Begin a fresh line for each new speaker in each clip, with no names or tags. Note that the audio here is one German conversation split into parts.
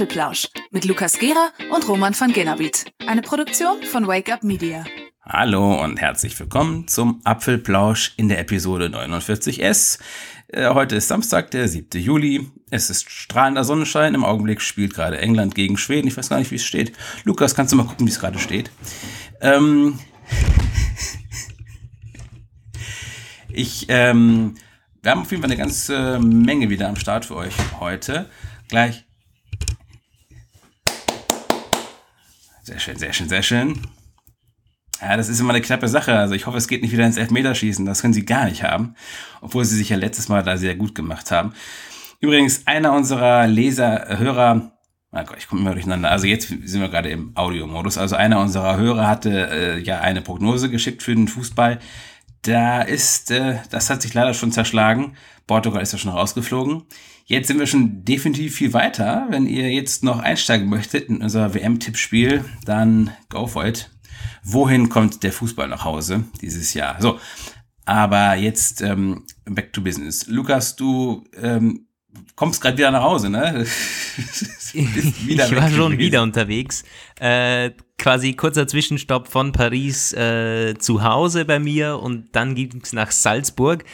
Apfelplausch mit Lukas Gera und Roman van Genabit. Eine Produktion von Wake Up Media.
Hallo und herzlich willkommen zum Apfelplausch in der Episode 49S. Äh, heute ist Samstag, der 7. Juli. Es ist strahlender Sonnenschein. Im Augenblick spielt gerade England gegen Schweden. Ich weiß gar nicht, wie es steht. Lukas, kannst du mal gucken, wie es gerade steht? Ähm ich, ähm, wir haben auf jeden Fall eine ganze Menge wieder am Start für euch heute. Gleich Sehr schön, sehr schön, sehr schön. Ja, das ist immer eine knappe Sache. Also ich hoffe, es geht nicht wieder ins Elfmeterschießen. Das können sie gar nicht haben. Obwohl sie sich ja letztes Mal da sehr gut gemacht haben. Übrigens, einer unserer Leser, Hörer, oh Gott, ich komme immer durcheinander. Also jetzt sind wir gerade im Audiomodus. Also einer unserer Hörer hatte äh, ja eine Prognose geschickt für den Fußball. Da ist, äh, das hat sich leider schon zerschlagen. Portugal ist ja schon rausgeflogen. Jetzt sind wir schon definitiv viel weiter. Wenn ihr jetzt noch einsteigen möchtet in unser WM-Tippspiel, dann go for it. Wohin kommt der Fußball nach Hause dieses Jahr? So, aber jetzt ähm, back to business. Lukas, du ähm, kommst gerade wieder nach Hause, ne?
ich war schon wieder unterwegs. Äh, quasi kurzer Zwischenstopp von Paris äh, zu Hause bei mir und dann ging es nach Salzburg.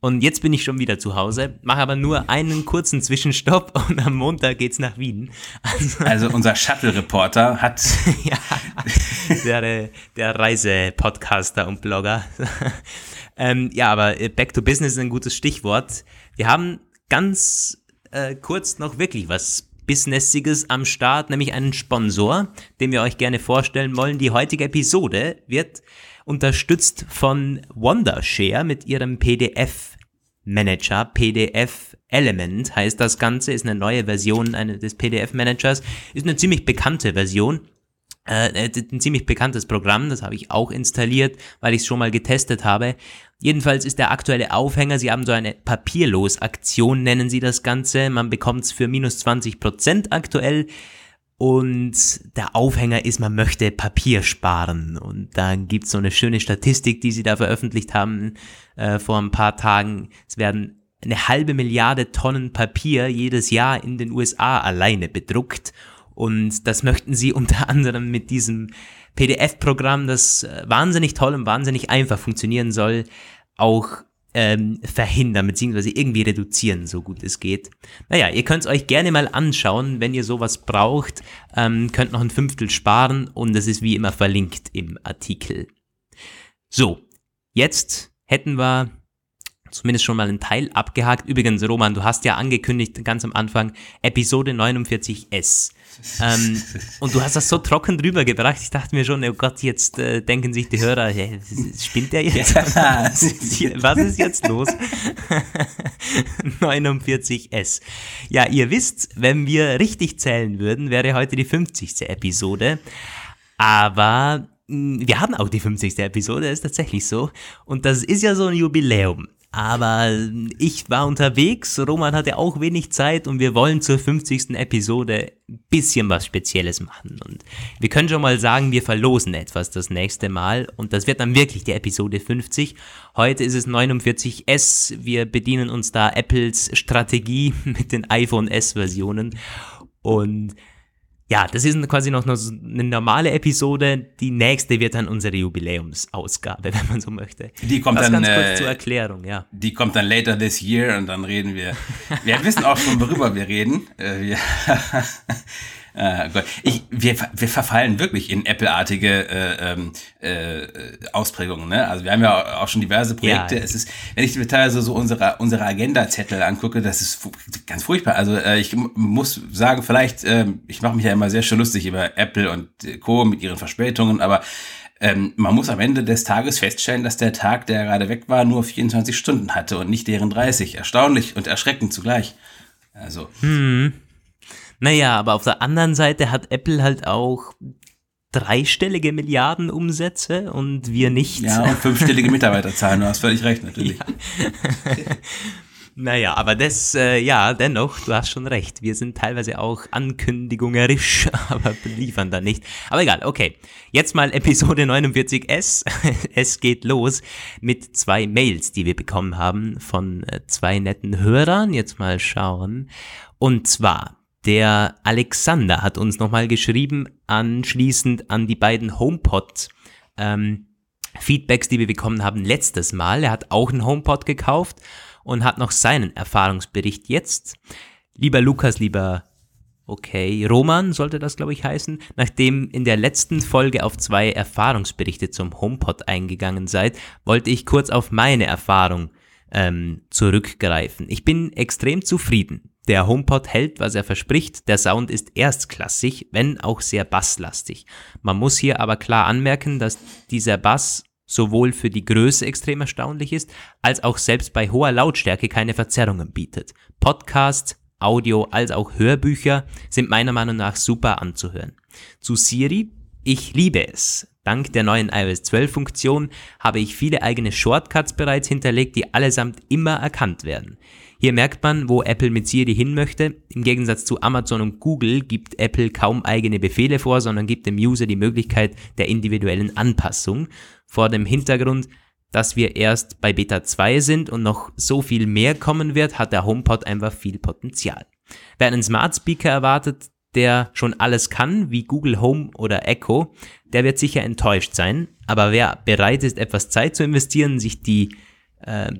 Und jetzt bin ich schon wieder zu Hause, mache aber nur einen kurzen Zwischenstopp und am Montag geht's nach Wien.
Also, also unser Shuttle-Reporter hat. ja,
der, der Reisepodcaster und Blogger. ähm, ja, aber äh, Back to Business ist ein gutes Stichwort. Wir haben ganz äh, kurz noch wirklich was Businesssiges am Start, nämlich einen Sponsor, den wir euch gerne vorstellen wollen. Die heutige Episode wird unterstützt von Wondershare mit ihrem PDF Manager, PDF Element heißt das Ganze, ist eine neue Version des PDF Managers, ist eine ziemlich bekannte Version. Äh, ein ziemlich bekanntes Programm, das habe ich auch installiert, weil ich es schon mal getestet habe. Jedenfalls ist der aktuelle Aufhänger, sie haben so eine Papierlos-Aktion, nennen sie das Ganze. Man bekommt es für minus 20% aktuell. Und der Aufhänger ist, man möchte Papier sparen. Und da gibt's so eine schöne Statistik, die sie da veröffentlicht haben äh, vor ein paar Tagen. Es werden eine halbe Milliarde Tonnen Papier jedes Jahr in den USA alleine bedruckt. Und das möchten sie unter anderem mit diesem PDF-Programm, das äh, wahnsinnig toll und wahnsinnig einfach funktionieren soll, auch ähm, verhindern beziehungsweise irgendwie reduzieren, so gut es geht. Naja, ihr könnt es euch gerne mal anschauen, wenn ihr sowas braucht, ähm, könnt noch ein Fünftel sparen und es ist wie immer verlinkt im Artikel. So, jetzt hätten wir zumindest schon mal einen Teil abgehakt. Übrigens, Roman, du hast ja angekündigt ganz am Anfang Episode 49s. Ähm, und du hast das so trocken drüber gebracht. Ich dachte mir schon, oh Gott, jetzt äh, denken sich die Hörer, hey, spinnt der jetzt? Ja. Was ist jetzt los? 49s. Ja, ihr wisst, wenn wir richtig zählen würden, wäre heute die 50. Episode. Aber hm, wir haben auch die 50. Episode, ist tatsächlich so. Und das ist ja so ein Jubiläum. Aber ich war unterwegs, Roman hatte auch wenig Zeit und wir wollen zur 50. Episode ein bisschen was Spezielles machen. Und wir können schon mal sagen, wir verlosen etwas das nächste Mal und das wird dann wirklich die Episode 50. Heute ist es 49S, wir bedienen uns da Apples Strategie mit den iPhone S-Versionen und ja, das ist quasi noch eine normale Episode. Die nächste wird dann unsere Jubiläumsausgabe, wenn man so möchte.
Die kommt das dann
ganz kurz äh, zur Erklärung, ja.
Die kommt dann later this year und dann reden wir. Wir wissen auch schon, worüber wir reden. Äh, wir äh, Gott. Ich, wir, wir verfallen wirklich in Apple-artige äh, ähm, äh, Ausprägungen. Ne? Also wir haben ja auch schon diverse Projekte. Ja, Es ist, wenn ich mir teilweise so unsere, unsere Agenda-Zettel angucke, das ist ganz furchtbar. Also äh, ich muss sagen, vielleicht, äh, ich mache mich ja immer sehr schön lustig über Apple und Co. mit ihren Verspätungen, aber ähm, man muss am Ende des Tages feststellen, dass der Tag, der gerade weg war, nur 24 Stunden hatte und nicht deren 30. Erstaunlich und erschreckend zugleich. Also.
Hm. Naja, aber auf der anderen Seite hat Apple halt auch dreistellige Milliarden Umsätze und wir nicht.
Ja, und fünfstellige Mitarbeiterzahlen, du hast völlig recht, natürlich. Ja.
naja, aber das, äh, ja, dennoch, du hast schon recht. Wir sind teilweise auch ankündigungerisch, aber liefern da nicht. Aber egal, okay. Jetzt mal Episode 49S. es geht los mit zwei Mails, die wir bekommen haben von äh, zwei netten Hörern. Jetzt mal schauen. Und zwar Der Alexander hat uns nochmal geschrieben, anschließend an die beiden HomePod ähm, Feedbacks, die wir bekommen haben letztes Mal. Er hat auch einen HomePod gekauft und hat noch seinen Erfahrungsbericht jetzt. Lieber Lukas, lieber Okay, Roman sollte das, glaube ich, heißen. Nachdem in der letzten Folge auf zwei Erfahrungsberichte zum HomePod eingegangen seid, wollte ich kurz auf meine Erfahrung ähm, zurückgreifen. Ich bin extrem zufrieden. Der HomePod hält, was er verspricht. Der Sound ist erstklassig, wenn auch sehr basslastig. Man muss hier aber klar anmerken, dass dieser Bass sowohl für die Größe extrem erstaunlich ist, als auch selbst bei hoher Lautstärke keine Verzerrungen bietet. Podcasts, Audio als auch Hörbücher sind meiner Meinung nach super anzuhören. Zu Siri, ich liebe es. Dank der neuen iOS 12 Funktion habe ich viele eigene Shortcuts bereits hinterlegt, die allesamt immer erkannt werden. Hier merkt man, wo Apple mit Siri hin möchte. Im Gegensatz zu Amazon und Google gibt Apple kaum eigene Befehle vor, sondern gibt dem User die Möglichkeit der individuellen Anpassung. Vor dem Hintergrund, dass wir erst bei Beta 2 sind und noch so viel mehr kommen wird, hat der HomePod einfach viel Potenzial. Wer einen Smart Speaker erwartet, der schon alles kann, wie Google Home oder Echo, der wird sicher enttäuscht sein. Aber wer bereit ist, etwas Zeit zu investieren, sich die, äh,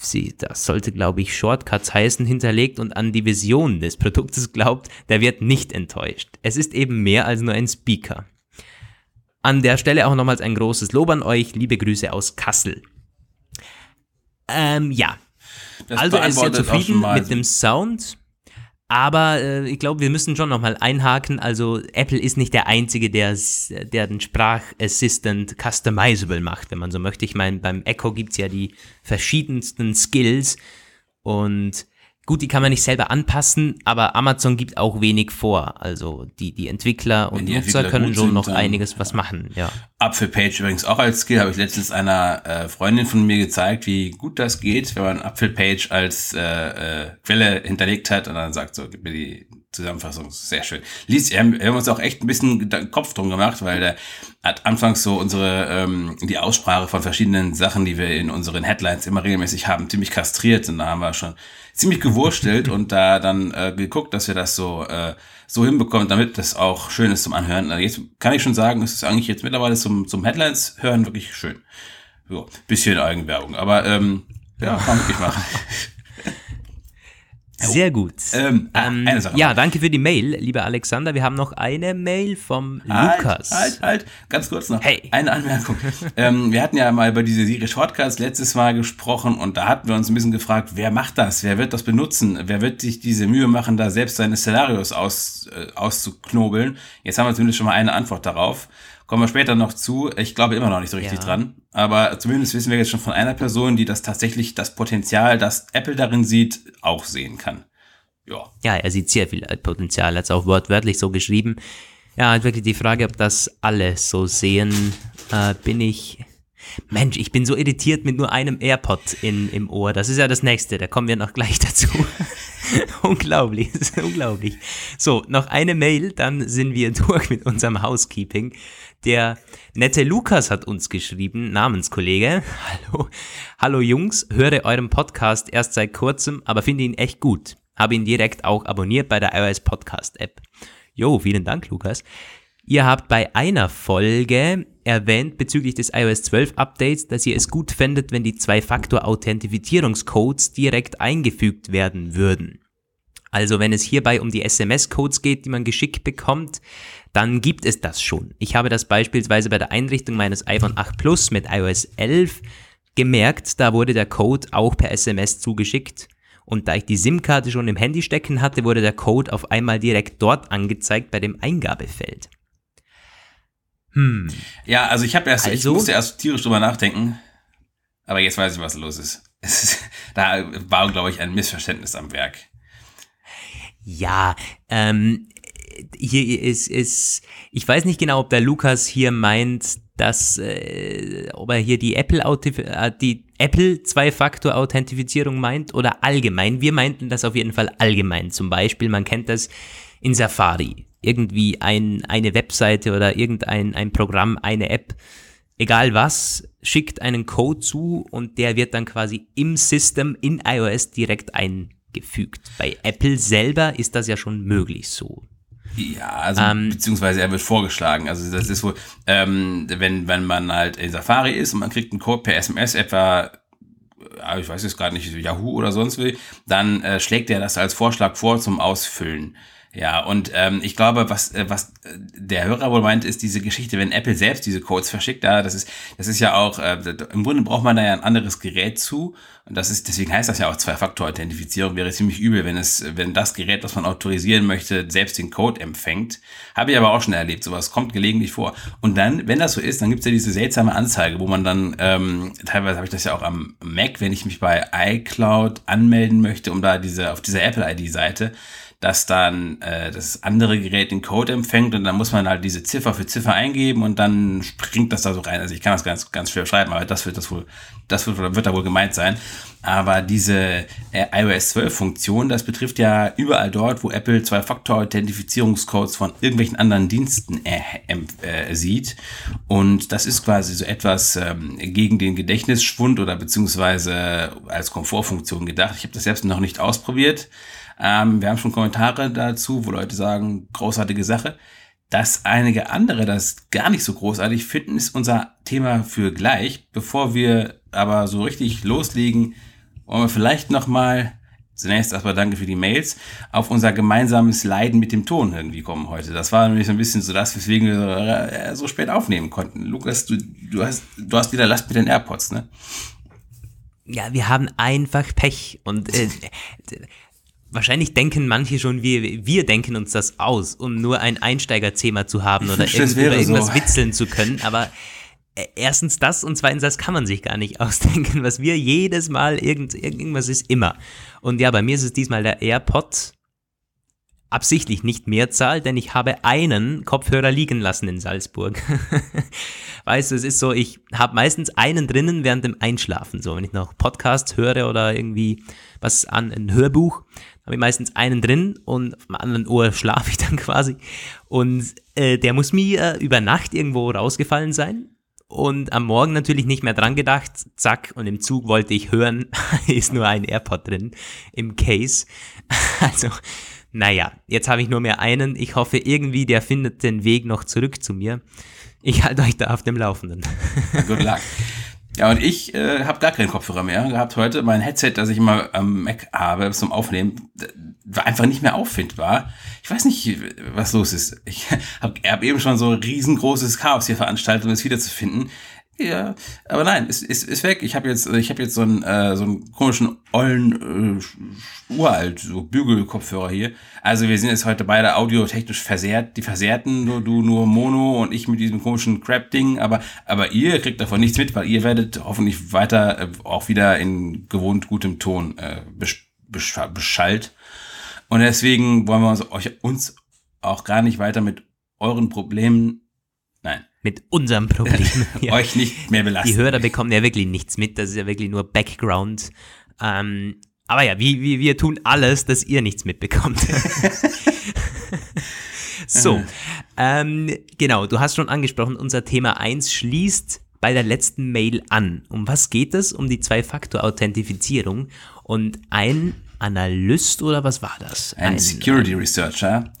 sie, das sollte glaube ich Shortcuts heißen, hinterlegt und an die Vision des Produktes glaubt, der wird nicht enttäuscht. Es ist eben mehr als nur ein Speaker. An der Stelle auch nochmals ein großes Lob an euch. Liebe Grüße aus Kassel. Ähm, ja. Das also er ist sehr zufrieden mit dem Sound. Aber äh, ich glaube, wir müssen schon nochmal einhaken. Also Apple ist nicht der Einzige, der, der den Sprachassistant customizable macht, wenn man so möchte. Ich meine, beim Echo gibt es ja die verschiedensten Skills. Und Gut, die kann man nicht selber anpassen, aber Amazon gibt auch wenig vor. Also die, die Entwickler und die Nutzer Entwickler können schon sind, noch einiges was machen, ja.
Apfelpage übrigens auch als Skill, habe ich letztens einer äh, Freundin von mir gezeigt, wie gut das geht, wenn man Apfelpage als äh, äh, Quelle hinterlegt hat und dann sagt so, gib mir die Zusammenfassung, sehr schön. Lies, wir haben, wir haben uns auch echt ein bisschen Kopf drum gemacht, weil der hat anfangs so unsere, ähm, die Aussprache von verschiedenen Sachen, die wir in unseren Headlines immer regelmäßig haben, ziemlich kastriert und da haben wir schon ziemlich gewurstelt und da dann äh, geguckt, dass wir das so, äh, so hinbekommen, damit das auch schön ist zum Anhören. Also jetzt kann ich schon sagen, es ist eigentlich jetzt mittlerweile zum, zum Headlines hören wirklich schön. So, bisschen Eigenwerbung, aber ähm, ja, kann man wirklich machen.
Sehr gut. Ähm, ah, ähm, eine Sache. Ja, danke für die Mail, lieber Alexander. Wir haben noch eine Mail vom halt, Lukas.
Halt, halt, ganz kurz noch. Hey. Eine Anmerkung. ähm, wir hatten ja mal über diese Serie Shortcuts letztes Mal gesprochen und da hatten wir uns ein bisschen gefragt, wer macht das? Wer wird das benutzen? Wer wird sich diese Mühe machen, da selbst seine Szenarios aus, äh, auszuknobeln? Jetzt haben wir zumindest schon mal eine Antwort darauf. Kommen wir später noch zu. Ich glaube immer noch nicht so richtig ja. dran. Aber zumindest wissen wir jetzt schon von einer Person, die das tatsächlich das Potenzial, das Apple darin sieht, auch sehen kann.
Ja. Ja, er sieht sehr viel Potenzial. Er hat es auch wortwörtlich so geschrieben. Ja, halt wirklich die Frage, ob das alle so sehen, äh, bin ich. Mensch, ich bin so irritiert mit nur einem AirPod in, im Ohr. Das ist ja das nächste, da kommen wir noch gleich dazu. unglaublich, unglaublich. So, noch eine Mail, dann sind wir durch mit unserem Housekeeping. Der nette Lukas hat uns geschrieben, Namenskollege. Hallo, hallo Jungs, höre euren Podcast erst seit kurzem, aber finde ihn echt gut. Habe ihn direkt auch abonniert bei der iOS Podcast App. Jo, vielen Dank, Lukas. Ihr habt bei einer Folge erwähnt bezüglich des iOS 12 Updates, dass ihr es gut fändet, wenn die Zwei-Faktor-Authentifizierungscodes direkt eingefügt werden würden. Also wenn es hierbei um die SMS-Codes geht, die man geschickt bekommt, dann gibt es das schon. Ich habe das beispielsweise bei der Einrichtung meines iPhone 8 Plus mit iOS 11 gemerkt, da wurde der Code auch per SMS zugeschickt. Und da ich die SIM-Karte schon im Handy stecken hatte, wurde der Code auf einmal direkt dort angezeigt bei dem Eingabefeld.
Hm. Ja, also ich habe erst, also, ich musste erst tierisch drüber nachdenken, aber jetzt weiß ich, was los ist. ist da war, glaube ich, ein Missverständnis am Werk.
Ja, ähm, hier ist, ist, ich weiß nicht genau, ob der Lukas hier meint, dass, äh, ob er hier die Apple, äh, die Apple Zwei-Faktor-Authentifizierung meint oder allgemein. Wir meinten das auf jeden Fall allgemein. Zum Beispiel, man kennt das in Safari. Irgendwie ein, eine Webseite oder irgendein ein Programm, eine App, egal was, schickt einen Code zu und der wird dann quasi im System in iOS direkt ein gefügt. Bei Apple selber ist das ja schon möglich so.
Ja, also ähm, beziehungsweise er wird vorgeschlagen. Also das ist wohl, ähm, wenn, wenn man halt in Safari ist und man kriegt einen Code per SMS etwa ich weiß jetzt gerade nicht, Yahoo oder sonst wie, dann äh, schlägt er das als Vorschlag vor zum Ausfüllen. Ja, und ähm, ich glaube, was, äh, was äh, der Hörer wohl meint, ist diese Geschichte, wenn Apple selbst diese Codes verschickt, ja, das ist, das ist ja auch, äh, im Grunde braucht man da ja ein anderes Gerät zu. Und das ist, deswegen heißt das ja auch Zwei-Faktor-Authentifizierung, wäre ziemlich übel, wenn es, wenn das Gerät, was man autorisieren möchte, selbst den Code empfängt. Habe ich aber auch schon erlebt, sowas kommt gelegentlich vor. Und dann, wenn das so ist, dann gibt's ja diese seltsame Anzeige, wo man dann, ähm, teilweise habe ich das ja auch am Mac, wenn ich mich bei iCloud anmelden möchte, um da diese, auf dieser Apple-ID-Seite, dass dann äh, das andere Gerät den Code empfängt und dann muss man halt diese Ziffer für Ziffer eingeben und dann springt das da so rein. Also ich kann das ganz, ganz schwer schreiben, aber das wird das wohl, das wird, wird da wohl gemeint sein. Aber diese äh, iOS 12 Funktion, das betrifft ja überall dort, wo Apple Zwei-Faktor-Authentifizierungscodes von irgendwelchen anderen Diensten äh, äh, sieht. Und das ist quasi so etwas ähm, gegen den Gedächtnisschwund oder beziehungsweise als Komfortfunktion gedacht. Ich habe das selbst noch nicht ausprobiert. Ähm, wir haben schon Kommentare dazu, wo Leute sagen, großartige Sache. Dass einige andere das gar nicht so großartig finden, ist unser Thema für gleich. Bevor wir aber so richtig loslegen, wollen wir vielleicht nochmal, zunächst erstmal danke für die Mails, auf unser gemeinsames Leiden mit dem Ton irgendwie kommen heute. Das war nämlich so ein bisschen so das, weswegen wir so, äh, spät aufnehmen konnten. Lukas, du, du, hast, du hast wieder Last mit den AirPods, ne?
Ja, wir haben einfach Pech und äh, Wahrscheinlich denken manche schon, wir, wir denken uns das aus, um nur ein Einsteigerthema zu haben oder irgend, über irgendwas so. witzeln zu können. Aber äh, erstens das und zweitens das kann man sich gar nicht ausdenken. Was wir jedes Mal, irgend, irgendwas ist immer. Und ja, bei mir ist es diesmal der AirPod. Absichtlich nicht Mehrzahl, denn ich habe einen Kopfhörer liegen lassen in Salzburg. weißt du, es ist so, ich habe meistens einen drinnen während dem Einschlafen. So, wenn ich noch Podcasts höre oder irgendwie was an, ein Hörbuch, habe ich meistens einen drin und auf dem anderen Ohr schlafe ich dann quasi. Und äh, der muss mir über Nacht irgendwo rausgefallen sein. Und am Morgen natürlich nicht mehr dran gedacht. Zack, und im Zug wollte ich hören, ist nur ein AirPod drin im Case. Also, naja, jetzt habe ich nur mehr einen. Ich hoffe irgendwie, der findet den Weg noch zurück zu mir. Ich halte euch da auf dem Laufenden.
Good luck. Ja, und ich äh, habe gar keinen Kopfhörer mehr gehabt heute. Mein Headset, das ich immer am Mac habe zum Aufnehmen, war einfach nicht mehr auffindbar. Ich weiß nicht, was los ist. Ich habe hab eben schon so riesengroßes Chaos hier veranstaltet, um es wiederzufinden. Ja, aber nein, ist, ist, ist weg. Ich habe jetzt, ich habe jetzt so einen, äh, so einen komischen ollen, äh, uralt, so Bügelkopfhörer hier. Also wir sind jetzt heute beide audiotechnisch versehrt. Die Versehrten, du, du nur Mono und ich mit diesem komischen Crap-Ding. Aber, aber ihr kriegt davon nichts mit, weil ihr werdet hoffentlich weiter äh, auch wieder in gewohnt gutem Ton äh, besch besch beschallt. Und deswegen wollen wir uns, euch, uns auch gar nicht weiter mit euren Problemen,
mit unserem Problem.
Euch nicht mehr belasten.
Die Hörer bekommen ja wirklich nichts mit, das ist ja wirklich nur Background. Ähm, aber ja, wir, wir, wir tun alles, dass ihr nichts mitbekommt. so, ähm, genau, du hast schon angesprochen, unser Thema 1 schließt bei der letzten Mail an. Um was geht es? Um die Zwei-Faktor-Authentifizierung. Und ein Analyst oder was war das?
Ein, ein Security Researcher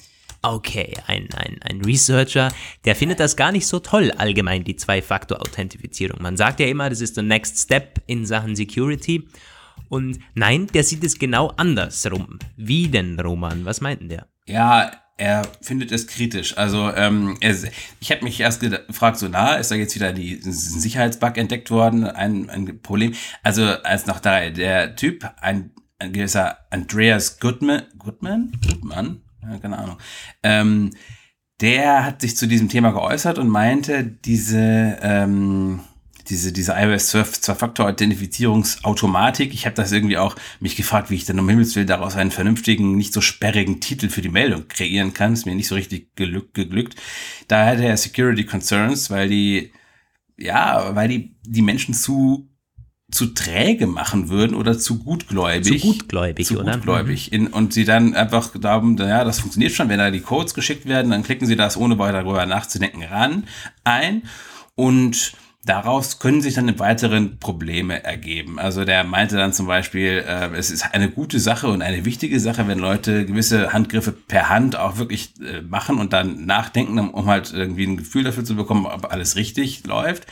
Okay, ein, ein, ein Researcher, der findet das gar nicht so toll, allgemein die Zwei-Faktor-Authentifizierung. Man sagt ja immer, das ist der Next Step in Sachen Security. Und nein, der sieht es genau andersrum. Wie denn, Roman? Was meint denn der?
Ja, er findet es kritisch. Also ähm, er, ich habe mich erst gefragt, so na, ist da jetzt wieder die Sicherheitsbug entdeckt worden, ein, ein Problem. Also als noch da der Typ, ein, ein gewisser Andreas Goodman, Goodman, Goodman, ja, keine Ahnung. Ähm, der hat sich zu diesem Thema geäußert und meinte, diese, ähm, diese, diese iOS 12 Zwei-Faktor-Authentifizierungsautomatik, ich habe das irgendwie auch mich gefragt, wie ich dann um Himmels Willen daraus einen vernünftigen, nicht so sperrigen Titel für die Meldung kreieren kann. Ist mir nicht so richtig geglückt. geglückt. Da hatte er Security Concerns, weil die, ja, weil die, die Menschen zu zu träge machen würden oder zu gutgläubig.
Zu gutgläubig,
zu oder? Gutgläubig. In, und sie dann einfach glauben, ja, das funktioniert schon, wenn da die Codes geschickt werden, dann klicken sie das ohne weiter darüber nachzudenken ran ein. Und daraus können sich dann im weiteren Probleme ergeben. Also der meinte dann zum Beispiel, äh, es ist eine gute Sache und eine wichtige Sache, wenn Leute gewisse Handgriffe per Hand auch wirklich äh, machen und dann nachdenken, um halt irgendwie ein Gefühl dafür zu bekommen, ob alles richtig läuft.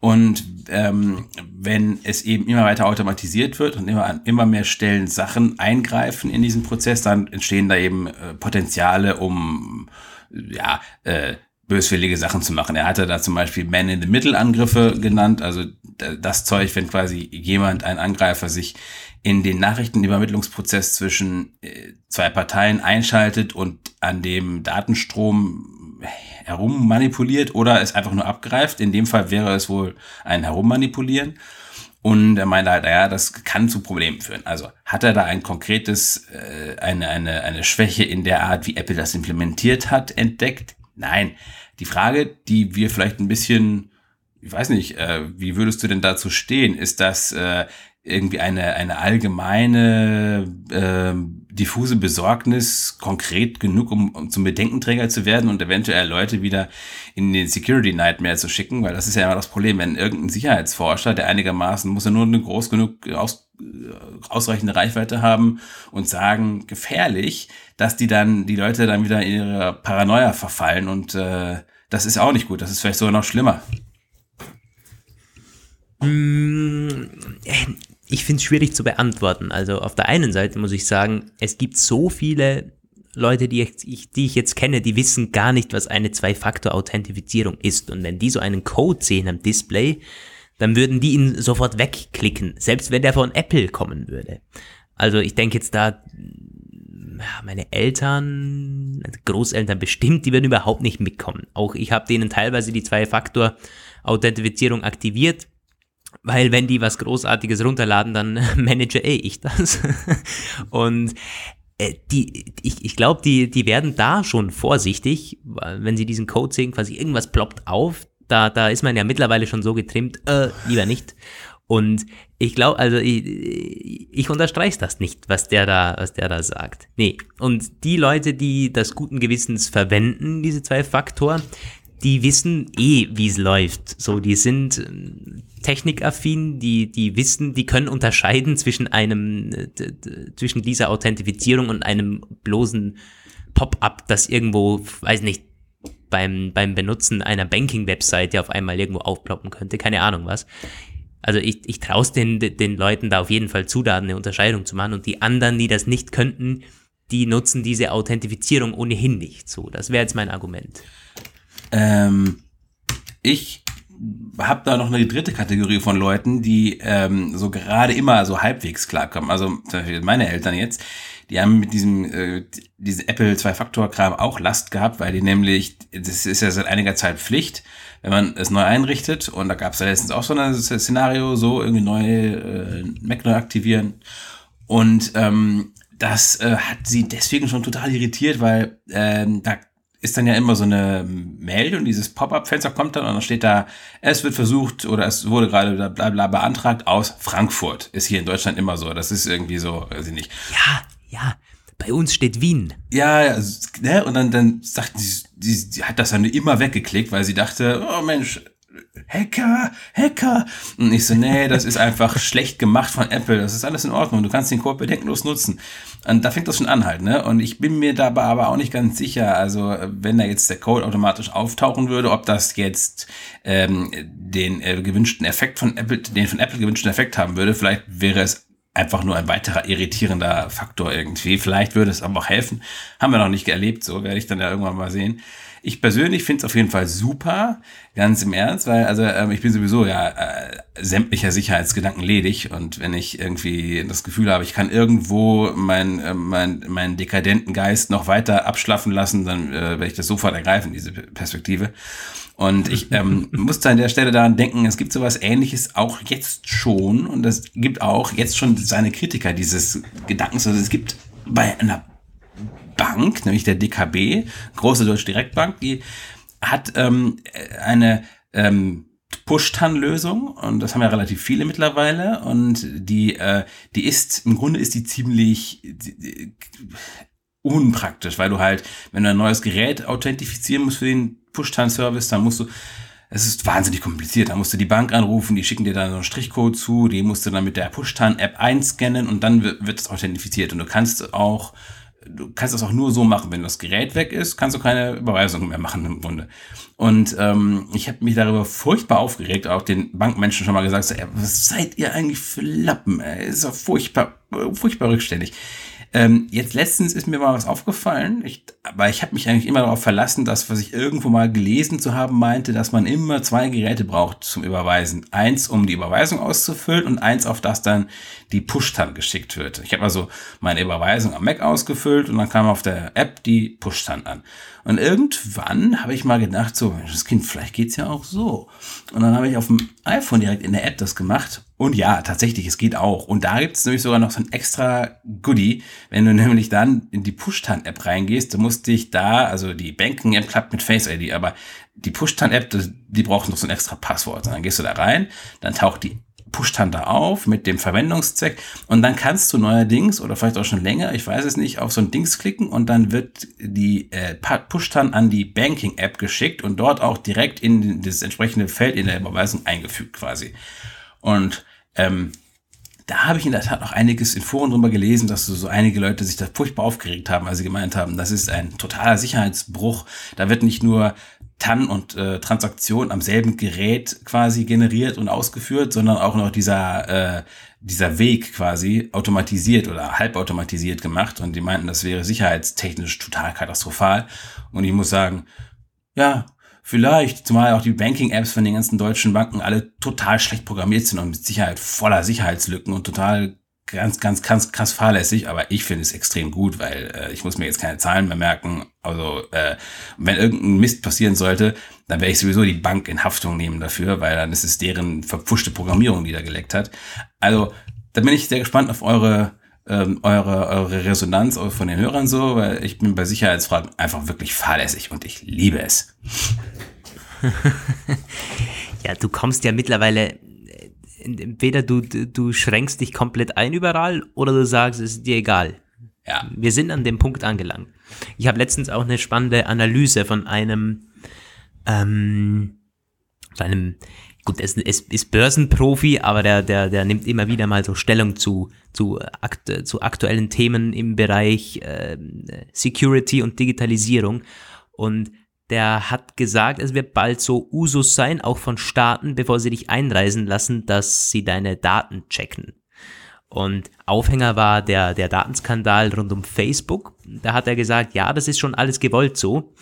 Und ähm, wenn es eben immer weiter automatisiert wird und immer an immer mehr Stellen Sachen eingreifen in diesen Prozess, dann entstehen da eben äh, Potenziale, um ja, äh, böswillige Sachen zu machen. Er hatte da zum Beispiel Man-in-the-Middle-Angriffe genannt, also das Zeug, wenn quasi jemand, ein Angreifer, sich in den Nachrichtenübermittlungsprozess zwischen äh, zwei Parteien einschaltet und an dem Datenstrom herum manipuliert oder es einfach nur abgreift. In dem Fall wäre es wohl ein Herummanipulieren. Und er meinte halt, ja, das kann zu Problemen führen. Also hat er da ein konkretes, äh, eine, eine, eine Schwäche in der Art, wie Apple das implementiert hat, entdeckt? Nein. Die Frage, die wir vielleicht ein bisschen, ich weiß nicht, äh, wie würdest du denn dazu stehen? Ist das äh, irgendwie eine, eine allgemeine äh, diffuse Besorgnis konkret genug, um, um zum Bedenkenträger zu werden und eventuell Leute wieder in den Security Nightmare zu schicken, weil das ist ja immer das Problem, wenn irgendein Sicherheitsforscher, der einigermaßen, muss er nur eine groß genug aus, äh, ausreichende Reichweite haben und sagen, gefährlich, dass die dann, die Leute dann wieder in ihre Paranoia verfallen und äh, das ist auch nicht gut, das ist vielleicht sogar noch schlimmer.
Mm, äh, ich finde es schwierig zu beantworten. Also auf der einen Seite muss ich sagen, es gibt so viele Leute, die ich, die ich jetzt kenne, die wissen gar nicht, was eine Zwei-Faktor-Authentifizierung ist. Und wenn die so einen Code sehen am Display, dann würden die ihn sofort wegklicken, selbst wenn der von Apple kommen würde. Also ich denke jetzt da, meine Eltern, Großeltern bestimmt, die würden überhaupt nicht mitkommen. Auch ich habe denen teilweise die Zwei-Faktor-Authentifizierung aktiviert weil wenn die was Großartiges runterladen, dann manage eh ich das. Und äh, die, ich, ich glaube, die, die werden da schon vorsichtig, wenn sie diesen Code sehen, quasi irgendwas ploppt auf. Da, da ist man ja mittlerweile schon so getrimmt, äh, lieber nicht. Und ich glaube, also ich, ich unterstreiche das nicht, was der da, was der da sagt. Nee. Und die Leute, die das guten Gewissens verwenden, diese zwei Faktoren, die wissen eh, wie es läuft. So, die sind technikaffin, die, die wissen, die können unterscheiden zwischen einem, äh, zwischen dieser Authentifizierung und einem bloßen Pop-up, das irgendwo, weiß nicht, beim, beim Benutzen einer Banking-Website ja auf einmal irgendwo aufploppen könnte, keine Ahnung was. Also ich, ich traue es den, den Leuten da auf jeden Fall zu, da eine Unterscheidung zu machen und die anderen, die das nicht könnten, die nutzen diese Authentifizierung ohnehin nicht. So, das wäre jetzt mein Argument.
Ähm, ich habe da noch eine dritte Kategorie von Leuten, die ähm, so gerade immer so halbwegs klarkommen. Also zum Beispiel meine Eltern jetzt, die haben mit diesem äh, diese Apple Zwei-Faktor-Kram auch Last gehabt, weil die nämlich, das ist ja seit einiger Zeit Pflicht, wenn man es neu einrichtet und da gab es ja letztens auch so ein Szenario, so irgendwie neu äh, Mac neu aktivieren und ähm, das äh, hat sie deswegen schon total irritiert, weil ähm, da ist dann ja immer so eine Meldung, dieses Pop-up-Fenster kommt dann und dann steht da, es wird versucht oder es wurde gerade bla bla beantragt aus Frankfurt. Ist hier in Deutschland immer so. Das ist irgendwie so, weiß ich nicht.
Ja, ja. Bei uns steht Wien.
Ja, ne? Und dann, dann sagt sie, sie, sie hat das dann immer weggeklickt, weil sie dachte, oh Mensch, Hacker, Hacker. Und ich so, nee, das ist einfach schlecht gemacht von Apple. Das ist alles in Ordnung. Du kannst den Code bedenkenlos nutzen. Und da fängt das schon an halt, ne? Und ich bin mir dabei aber auch nicht ganz sicher, also wenn da jetzt der Code automatisch auftauchen würde, ob das jetzt ähm, den äh, gewünschten Effekt von Apple, den von Apple gewünschten Effekt haben würde. Vielleicht wäre es einfach nur ein weiterer irritierender Faktor irgendwie. Vielleicht würde es aber auch helfen. Haben wir noch nicht erlebt, so werde ich dann ja irgendwann mal sehen. Ich persönlich finde es auf jeden Fall super, ganz im Ernst, weil also ähm, ich bin sowieso ja äh, sämtlicher Sicherheitsgedanken ledig und wenn ich irgendwie das Gefühl habe, ich kann irgendwo meinen äh, mein, mein dekadenten Geist noch weiter abschlaffen lassen, dann äh, werde ich das sofort ergreifen, diese Perspektive. Und ich ähm, musste an der Stelle daran denken, es gibt sowas ähnliches auch jetzt schon und es gibt auch jetzt schon seine Kritiker dieses Gedankens. Also es gibt bei einer Bank, nämlich der DKB, große Deutsche Direktbank, die hat ähm, eine ähm, Push-TAN-Lösung und das haben ja relativ viele mittlerweile und die, äh, die ist, im Grunde ist die ziemlich die, unpraktisch, weil du halt, wenn du ein neues Gerät authentifizieren musst für den Push-TAN-Service, dann musst du es ist wahnsinnig kompliziert. Da musst du die Bank anrufen, die schicken dir dann so einen Strichcode zu, die musst du dann mit der Push-Tan-App einscannen und dann wird es authentifiziert. Und du kannst auch du kannst das auch nur so machen, wenn das Gerät weg ist, kannst du keine Überweisung mehr machen im Grunde. Und ähm, ich habe mich darüber furchtbar aufgeregt, auch den Bankmenschen schon mal gesagt, so, ey, was seid ihr eigentlich für Lappen? Ey? Ist doch furchtbar, furchtbar rückständig. Ähm, jetzt letztens ist mir mal was aufgefallen, ich, aber ich habe mich eigentlich immer darauf verlassen, dass, was ich irgendwo mal gelesen zu haben meinte, dass man immer zwei Geräte braucht zum Überweisen. Eins, um die Überweisung auszufüllen und eins, auf das dann die Push-Tan geschickt wird. Ich habe also meine Überweisung am Mac ausgefüllt und dann kam auf der App die Push-Tan an. Und irgendwann habe ich mal gedacht, so, das Kind, vielleicht geht's ja auch so. Und dann habe ich auf dem iPhone direkt in der App das gemacht. Und ja, tatsächlich, es geht auch. Und da gibt's nämlich sogar noch so ein extra Goodie. Wenn du nämlich dann in die Push-Tan-App reingehst, du musst dich da, also die Banking-App klappt mit Face ID, aber die Push-Tan-App, die braucht noch so ein extra Passwort. Und dann gehst du da rein, dann taucht die pusht dann da auf mit dem Verwendungszweck und dann kannst du neuerdings oder vielleicht auch schon länger, ich weiß es nicht, auf so ein Dings klicken und dann wird die äh, push dann an die Banking-App geschickt und dort auch direkt in das entsprechende Feld in der Überweisung eingefügt quasi. Und ähm, da habe ich in der Tat noch einiges in Foren drüber gelesen, dass so einige Leute sich da furchtbar aufgeregt haben, als sie gemeint haben, das ist ein totaler Sicherheitsbruch. Da wird nicht nur TAN und äh, Transaktion am selben Gerät quasi generiert und ausgeführt, sondern auch noch dieser, äh, dieser Weg quasi automatisiert oder halbautomatisiert gemacht. Und die meinten, das wäre sicherheitstechnisch total katastrophal. Und ich muss sagen, ja, vielleicht, zumal auch die Banking-Apps von den ganzen deutschen Banken alle total schlecht programmiert sind und mit Sicherheit voller Sicherheitslücken und total ganz, ganz, ganz krass fahrlässig, aber ich finde es extrem gut, weil äh, ich muss mir jetzt keine Zahlen mehr merken. Also äh, wenn irgendein Mist passieren sollte, dann werde ich sowieso die Bank in Haftung nehmen dafür, weil dann ist es deren verpfuschte Programmierung, die da geleckt hat. Also da bin ich sehr gespannt auf eure ähm, eure, eure Resonanz von den Hörern so, weil ich bin bei Sicherheitsfragen einfach wirklich fahrlässig und ich liebe es.
ja, du kommst ja mittlerweile entweder du, du schränkst dich komplett ein überall oder du sagst, es ist dir egal. Ja. Wir sind an dem Punkt angelangt. Ich habe letztens auch eine spannende Analyse von einem, ähm, von einem, gut, es ist, ist Börsenprofi, aber der, der, der nimmt immer wieder mal so Stellung zu, zu, akt, zu aktuellen Themen im Bereich äh, Security und Digitalisierung. Und der hat gesagt, es wird bald so Usus sein, auch von Staaten, bevor sie dich einreisen lassen, dass sie deine Daten checken. Und Aufhänger war der, der Datenskandal rund um Facebook. Da hat er gesagt, ja, das ist schon alles gewollt so.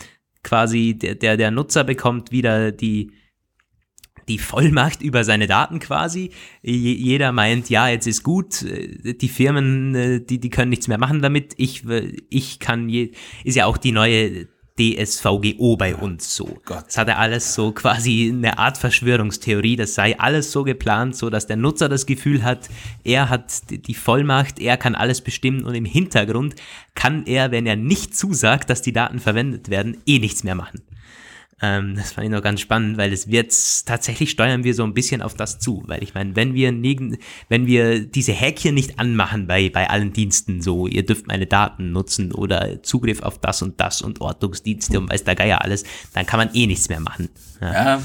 Quasi der, der, der Nutzer bekommt wieder die, die Vollmacht über seine Daten quasi. Jeder meint, ja, jetzt ist gut, die Firmen, äh, die, die können nichts mehr machen damit. Ich, ich kann, je, ist ja auch die neue DSVGO bei uns so. Gott. Das hatte alles so quasi eine Art Verschwörungstheorie, das sei alles so geplant, so dass der Nutzer das Gefühl hat, er hat die Vollmacht, er kann alles bestimmen und im Hintergrund kann er, wenn er nicht zusagt, dass die Daten verwendet werden, eh nichts mehr machen. Ähm, das fand ich noch ganz spannend, weil es wird tatsächlich steuern wir so ein bisschen auf das zu, weil ich meine, wenn wir wenn wir diese Häkchen nicht anmachen bei bei allen Diensten, so ihr dürft meine Daten nutzen oder Zugriff auf das und das und Ortungsdienste und weiß der Geier alles, dann kann man eh nichts mehr machen.
Ja. ja.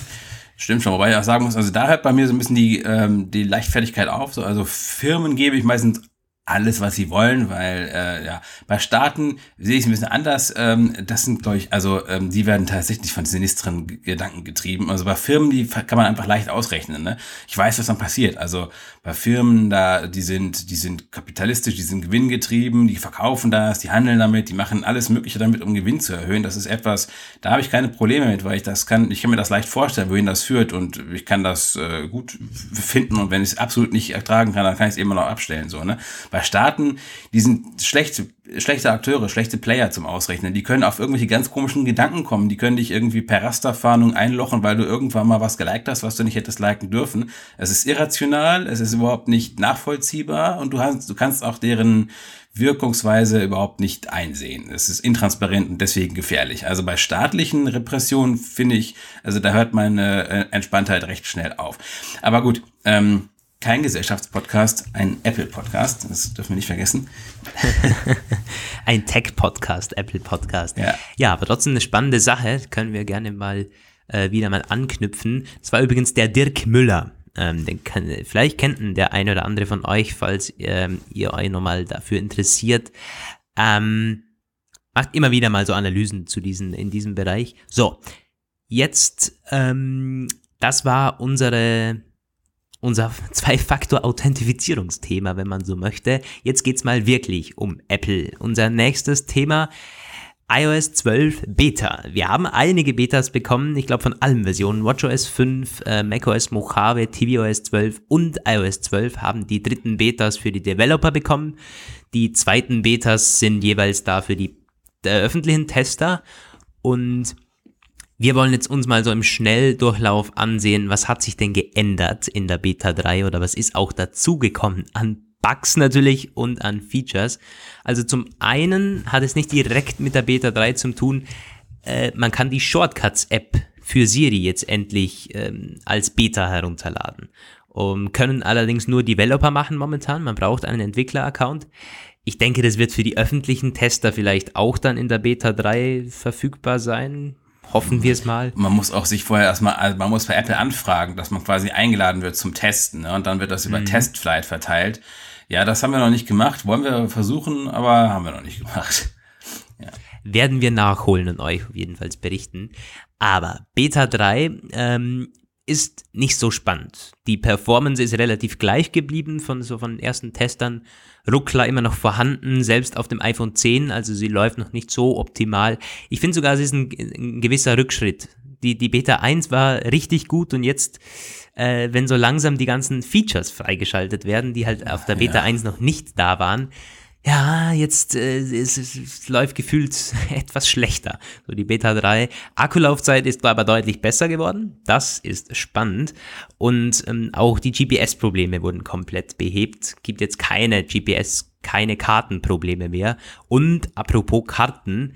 Stimmt schon, wobei ich auch sagen muss, also da hört bei mir so ein bisschen die, ähm, die Leichtfertigkeit auf. So, also Firmen gebe ich meistens alles, was sie wollen, weil äh, ja bei Staaten sehe ich es ein bisschen anders. Ähm, das sind, glaube ich, also ähm, die werden tatsächlich von sinistren Gedanken getrieben. Also bei Firmen, die kann man einfach leicht ausrechnen. Ne? Ich weiß, was dann passiert. Also bei Firmen, da die sind, die sind kapitalistisch, die sind gewinngetrieben, die verkaufen das, die handeln damit, die machen alles Mögliche damit, um Gewinn zu erhöhen. Das ist etwas, da habe ich keine Probleme mit, weil ich das kann, ich kann mir das leicht vorstellen, wohin das führt und ich kann das äh, gut finden und wenn ich es absolut nicht ertragen kann, dann kann ich es immer noch abstellen. So, ne? Bei bei Staaten, die sind schlechte, schlechte Akteure, schlechte Player zum Ausrechnen. Die können auf irgendwelche ganz komischen Gedanken kommen. Die können dich irgendwie per Rasterfahndung einlochen, weil du irgendwann mal was geliked hast, was du nicht hättest liken dürfen. Es ist irrational, es ist überhaupt nicht nachvollziehbar und du, hast, du kannst auch deren Wirkungsweise überhaupt nicht einsehen. Es ist intransparent und deswegen gefährlich. Also bei staatlichen Repressionen finde ich, also da hört meine äh, Entspanntheit recht schnell auf. Aber gut, ähm, kein Gesellschaftspodcast, ein Apple-Podcast. Das dürfen wir nicht vergessen.
ein Tech-Podcast, Apple-Podcast. Ja. ja, aber trotzdem eine spannende Sache. Können wir gerne mal äh, wieder mal anknüpfen. Das war übrigens der Dirk Müller. Ähm, den kann, vielleicht kennt ihn der eine oder andere von euch, falls ähm, ihr euch nochmal dafür interessiert. Ähm, macht immer wieder mal so Analysen zu diesen, in diesem Bereich. So, jetzt, ähm, das war unsere, unser Zwei-Faktor-Authentifizierungsthema, wenn man so möchte. Jetzt geht's mal wirklich um Apple. Unser nächstes Thema iOS 12 Beta. Wir haben einige Betas bekommen, ich glaube von allen Versionen. WatchOS 5, äh, macOS Mojave, tvOS 12 und iOS 12 haben die dritten Betas für die Developer bekommen. Die zweiten Betas sind jeweils da für die äh, öffentlichen Tester. Und wir wollen jetzt uns mal so im Schnelldurchlauf ansehen, was hat sich denn geändert in der Beta 3 oder was ist auch dazugekommen an Bugs natürlich und an Features. Also zum einen hat es nicht direkt mit der Beta 3 zu tun, äh, man kann die Shortcuts-App für Siri jetzt endlich ähm, als Beta herunterladen. Um, können allerdings nur Developer machen momentan, man braucht einen Entwickler-Account. Ich denke, das wird für die öffentlichen Tester vielleicht auch dann in der Beta 3 verfügbar sein. Hoffen wir es mal.
Man muss auch sich vorher erstmal, also man muss bei Apple anfragen, dass man quasi eingeladen wird zum Testen. Ne? Und dann wird das über mhm. Testflight verteilt. Ja, das haben wir noch nicht gemacht. Wollen wir versuchen, aber haben wir noch nicht gemacht.
Ja. Werden wir nachholen und euch jedenfalls berichten. Aber Beta 3 ähm, ist nicht so spannend. Die Performance ist relativ gleich geblieben von so von ersten Testern. Ruckler immer noch vorhanden, selbst auf dem iPhone 10, also sie läuft noch nicht so optimal. Ich finde sogar, es ist ein, ein gewisser Rückschritt. Die, die Beta 1 war richtig gut und jetzt äh, wenn so langsam die ganzen Features freigeschaltet werden, die halt auf der Beta ja. 1 noch nicht da waren, ja, jetzt äh, es, es läuft gefühlt etwas schlechter. So die Beta 3. Akkulaufzeit ist aber deutlich besser geworden. Das ist spannend. Und ähm, auch die GPS-Probleme wurden komplett behebt. Gibt jetzt keine GPS, keine Kartenprobleme mehr. Und apropos Karten,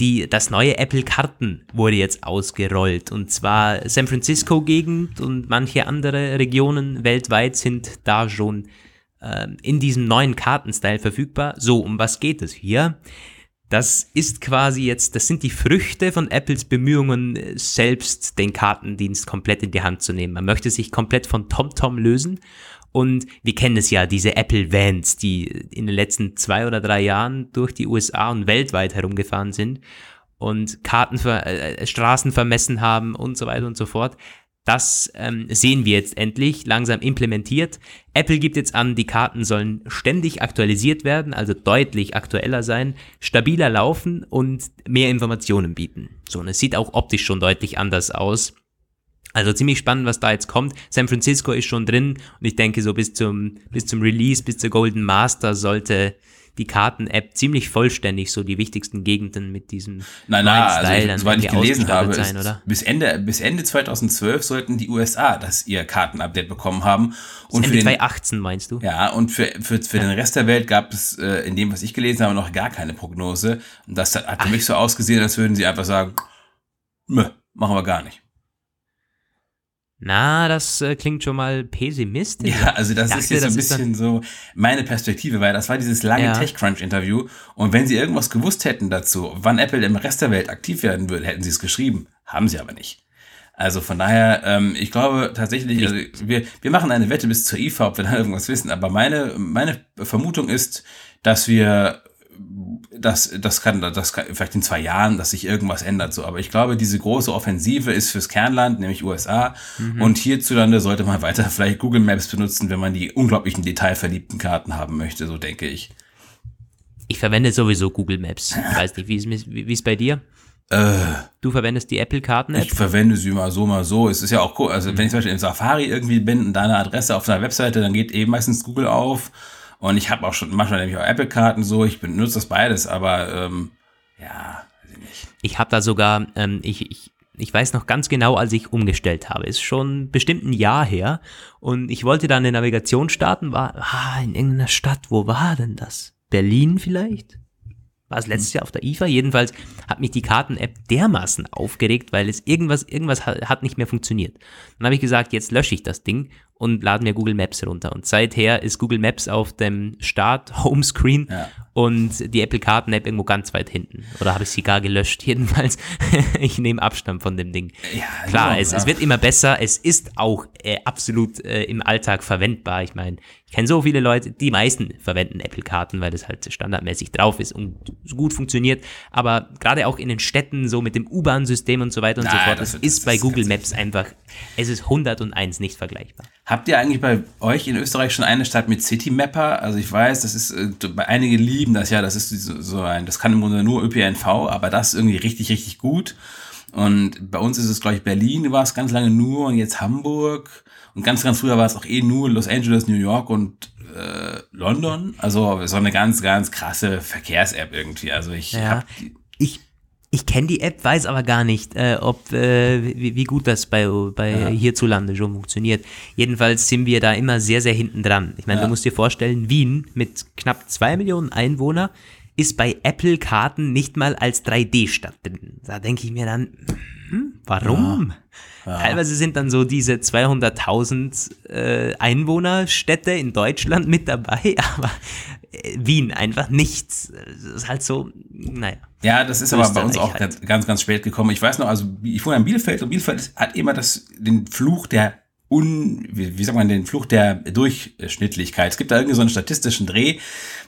die, das neue Apple Karten wurde jetzt ausgerollt und zwar San Francisco Gegend und manche andere Regionen weltweit sind da schon äh, in diesem neuen Kartenstyle verfügbar. So, um was geht es hier? Das ist quasi jetzt, das sind die Früchte von Apples Bemühungen, selbst den Kartendienst komplett in die Hand zu nehmen. Man möchte sich komplett von TomTom lösen und wir kennen es ja, diese Apple Vans, die in den letzten zwei oder drei Jahren durch die USA und weltweit herumgefahren sind und Karten äh, Straßen vermessen haben und so weiter und so fort. Das ähm, sehen wir jetzt endlich langsam implementiert. Apple gibt jetzt an, die Karten sollen ständig aktualisiert werden, also deutlich aktueller sein, stabiler laufen und mehr Informationen bieten. So, und es sieht auch optisch schon deutlich anders aus. Also ziemlich spannend, was da jetzt kommt. San Francisco ist schon drin und ich denke, so bis zum, bis zum Release, bis zur Golden Master sollte die Karten-App ziemlich vollständig so die wichtigsten Gegenden mit diesem
nein, nein, also soweit ich gelesen habe, sein, ist, bis Ende bis Ende 2012 sollten die USA das ihr Karten-Update bekommen haben
und Ende für den, 2018 meinst du?
Ja, und für für, für ja. den Rest der Welt gab es äh, in dem was ich gelesen habe noch gar keine Prognose und das hat, hat für mich so ausgesehen, als würden sie einfach sagen, machen wir gar nicht.
Na, das äh, klingt schon mal pessimistisch.
Ja, also das dachte, ist jetzt so ein bisschen so meine Perspektive, weil das war dieses lange ja. TechCrunch-Interview und wenn sie irgendwas gewusst hätten dazu, wann Apple im Rest der Welt aktiv werden würde, hätten sie es geschrieben. Haben sie aber nicht. Also von daher, ähm, ich glaube tatsächlich, also wir, wir machen eine Wette bis zur IFA, ob wir da irgendwas wissen, aber meine, meine Vermutung ist, dass wir das, das kann, das kann vielleicht in zwei Jahren, dass sich irgendwas ändert, so. Aber ich glaube, diese große Offensive ist fürs Kernland, nämlich USA. Mhm. Und hierzulande sollte man weiter vielleicht Google Maps benutzen, wenn man die unglaublichen detailverliebten Karten haben möchte, so denke ich.
Ich verwende sowieso Google Maps. Ich weiß nicht, wie ist, wie ist bei dir? Äh, du verwendest die Apple-Karten-App?
Ich verwende sie mal so, mal so. Es ist ja auch cool. Also, mhm. wenn ich zum Beispiel im Safari irgendwie bin und deine Adresse auf einer Webseite, dann geht eben meistens Google auf und ich habe auch schon manchmal nämlich auch Apple-Karten so, ich benutze das beides, aber ähm, ja, weiß ich nicht.
Ich habe da sogar, ähm, ich, ich, ich weiß noch ganz genau, als ich umgestellt habe. Ist schon bestimmt ein Jahr her. Und ich wollte dann eine Navigation starten, war ah, in irgendeiner Stadt. Wo war denn das? Berlin vielleicht? War es letztes Jahr auf der IFA? Jedenfalls hat mich die Karten-App dermaßen aufgeregt, weil es irgendwas, irgendwas hat nicht mehr funktioniert. Dann habe ich gesagt, jetzt lösche ich das Ding und lade mir Google Maps runter. Und seither ist Google Maps auf dem Start-Homescreen
Ja.
und die Apple Karten-App irgendwo ganz weit hinten. Oder habe ich sie gar gelöscht? Jedenfalls, ich nehme Abstand von dem Ding.
Ja,
Klar,
genau,
es,
ja.
es wird immer besser. Es ist auch äh, absolut äh, im Alltag verwendbar. Ich meine, ich kenne so viele Leute, die meisten verwenden Apple-Karten, weil das halt standardmäßig drauf ist und so gut funktioniert. Aber gerade auch in den Städten, so mit dem U-Bahn-System und so weiter und so
Nein,
fort,
das
das, ist
das
bei Google Maps einfach, es ist 101 nicht vergleichbar.
Habt ihr eigentlich bei euch in Österreich schon eine Stadt mit City Mapper? Also ich weiß, das ist, äh, bei einige lieben das ja, das ist so ein, das kann im Grunde nur ÖPNV, aber das ist irgendwie richtig, richtig gut. Und bei uns ist es, glaube ich, Berlin war es ganz lange nur und jetzt Hamburg. Und ganz, ganz früher war es auch eh nur Los Angeles, New York und äh, London. Also so eine ganz, ganz krasse Verkehrs-App irgendwie. Also ich
Ja.
hab die,
Ich, ich kenne die App, weiß aber gar nicht, äh, ob äh, wie, wie gut das bei, bei hierzulande schon funktioniert. Jedenfalls sind wir da immer sehr, sehr hinten dran. Ich meine,
Ja.
du musst dir vorstellen, Wien mit knapp zwei Millionen Einwohner ist bei Apple-Karten nicht mal als 3D-Stadt drin. Da denke ich mir dann, hm, warum? Teilweise sind dann so diese 200.000 äh, Einwohnerstädte in Deutschland mit dabei, aber Wien einfach nichts. Das ist halt so, naja.
Ja, das ist aber bei uns auch
halt.
ganz, ganz, ganz spät gekommen. Ich weiß noch, also ich wohne in Bielefeld und Bielefeld hat immer das, den Fluch der Un, wie, wie sagt man, den Fluch der Durchschnittlichkeit. Es gibt da irgendwie so einen statistischen Dreh,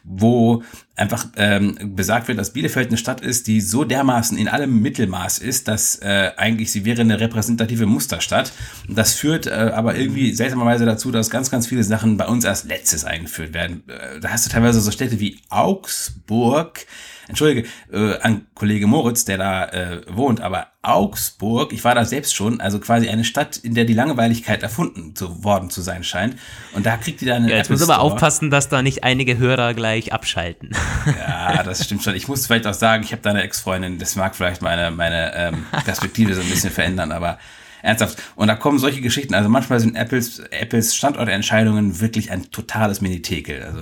wo einfach ähm, besagt wird, dass Bielefeld eine Stadt ist, die so dermaßen in allem Mittelmaß ist, dass äh, eigentlich sie wäre eine repräsentative Musterstadt. Das führt äh, aber irgendwie seltsamerweise dazu, dass ganz, ganz viele Sachen bei uns erst letztes eingeführt werden. Äh, da hast du teilweise so Städte wie Augsburg, Entschuldige, äh, an Kollege Moritz, der da äh, wohnt, aber Augsburg, ich war da selbst schon, also quasi eine Stadt, in der die Langweiligkeit erfunden zu, worden zu sein scheint. Und da kriegt die dann einen
Ja, jetzt muss aber aufpassen, dass da nicht einige Hörer gleich abschalten.
Ja, das stimmt schon. Ich muss vielleicht auch sagen, ich habe da eine Ex-Freundin, das mag vielleicht meine, meine ähm, Perspektive so ein bisschen verändern, aber ernsthaft. Und da kommen solche Geschichten, also manchmal sind Apples, Apples Standortentscheidungen wirklich ein totales Minitekel. Also,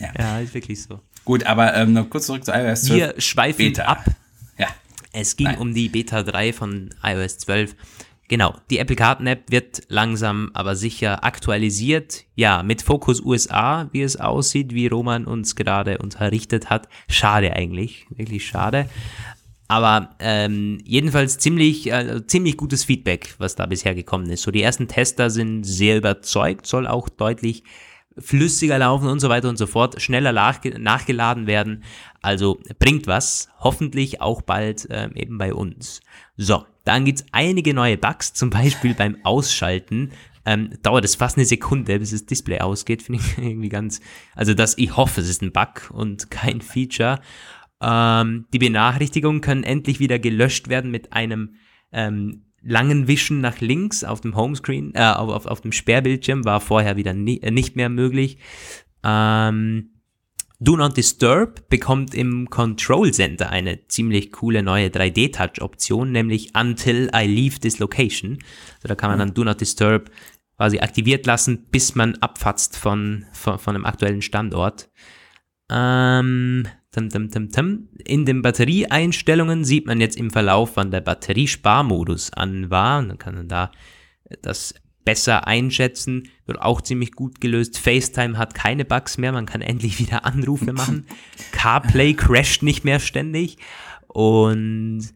ja.
Ja, ist wirklich so.
Gut, aber ähm, noch kurz zurück zu iOS 12.
Wir schweifen
Beta.
ab.
Ja.
Es ging
Nein.
um die Beta 3 von iOS 12. Genau, die Apple Karten App wird langsam aber sicher aktualisiert. Ja, mit Fokus USA, wie es aussieht, wie Roman uns gerade unterrichtet hat. Schade eigentlich, wirklich schade. Aber ähm, jedenfalls ziemlich, äh, ziemlich gutes Feedback, was da bisher gekommen ist. So die ersten Tester sind sehr überzeugt, soll auch deutlich flüssiger laufen und so weiter und so fort, schneller nachge nachgeladen werden. Also bringt was, hoffentlich auch bald ähm, eben bei uns. So, dann gibt's einige neue Bugs, zum Beispiel beim Ausschalten. Ähm, dauert es fast eine Sekunde, bis das Display ausgeht, finde ich irgendwie ganz, also das, ich hoffe, es ist ein Bug und kein Feature. Ähm, die Benachrichtigungen können endlich wieder gelöscht werden mit einem ähm, langen Wischen nach links auf dem Homescreen, äh, auf, auf, auf dem Sperrbildschirm, war vorher wieder ni äh, nicht mehr möglich. Ähm, Do Not Disturb bekommt im Control Center eine ziemlich coole neue 3D-Touch-Option, nämlich Until I Leave This Location. Also da kann man dann Do Not Disturb quasi aktiviert lassen, bis man abfatzt von, von, von einem aktuellen Standort. Ähm, tum, tum, tum, tum. In den Batterieeinstellungen sieht man jetzt im Verlauf, wann der Batteriesparmodus an war. Und dann kann man da das besser einschätzen. Wird auch ziemlich gut gelöst. FaceTime hat keine Bugs mehr. Man kann endlich wieder Anrufe machen. CarPlay crasht nicht mehr ständig. Und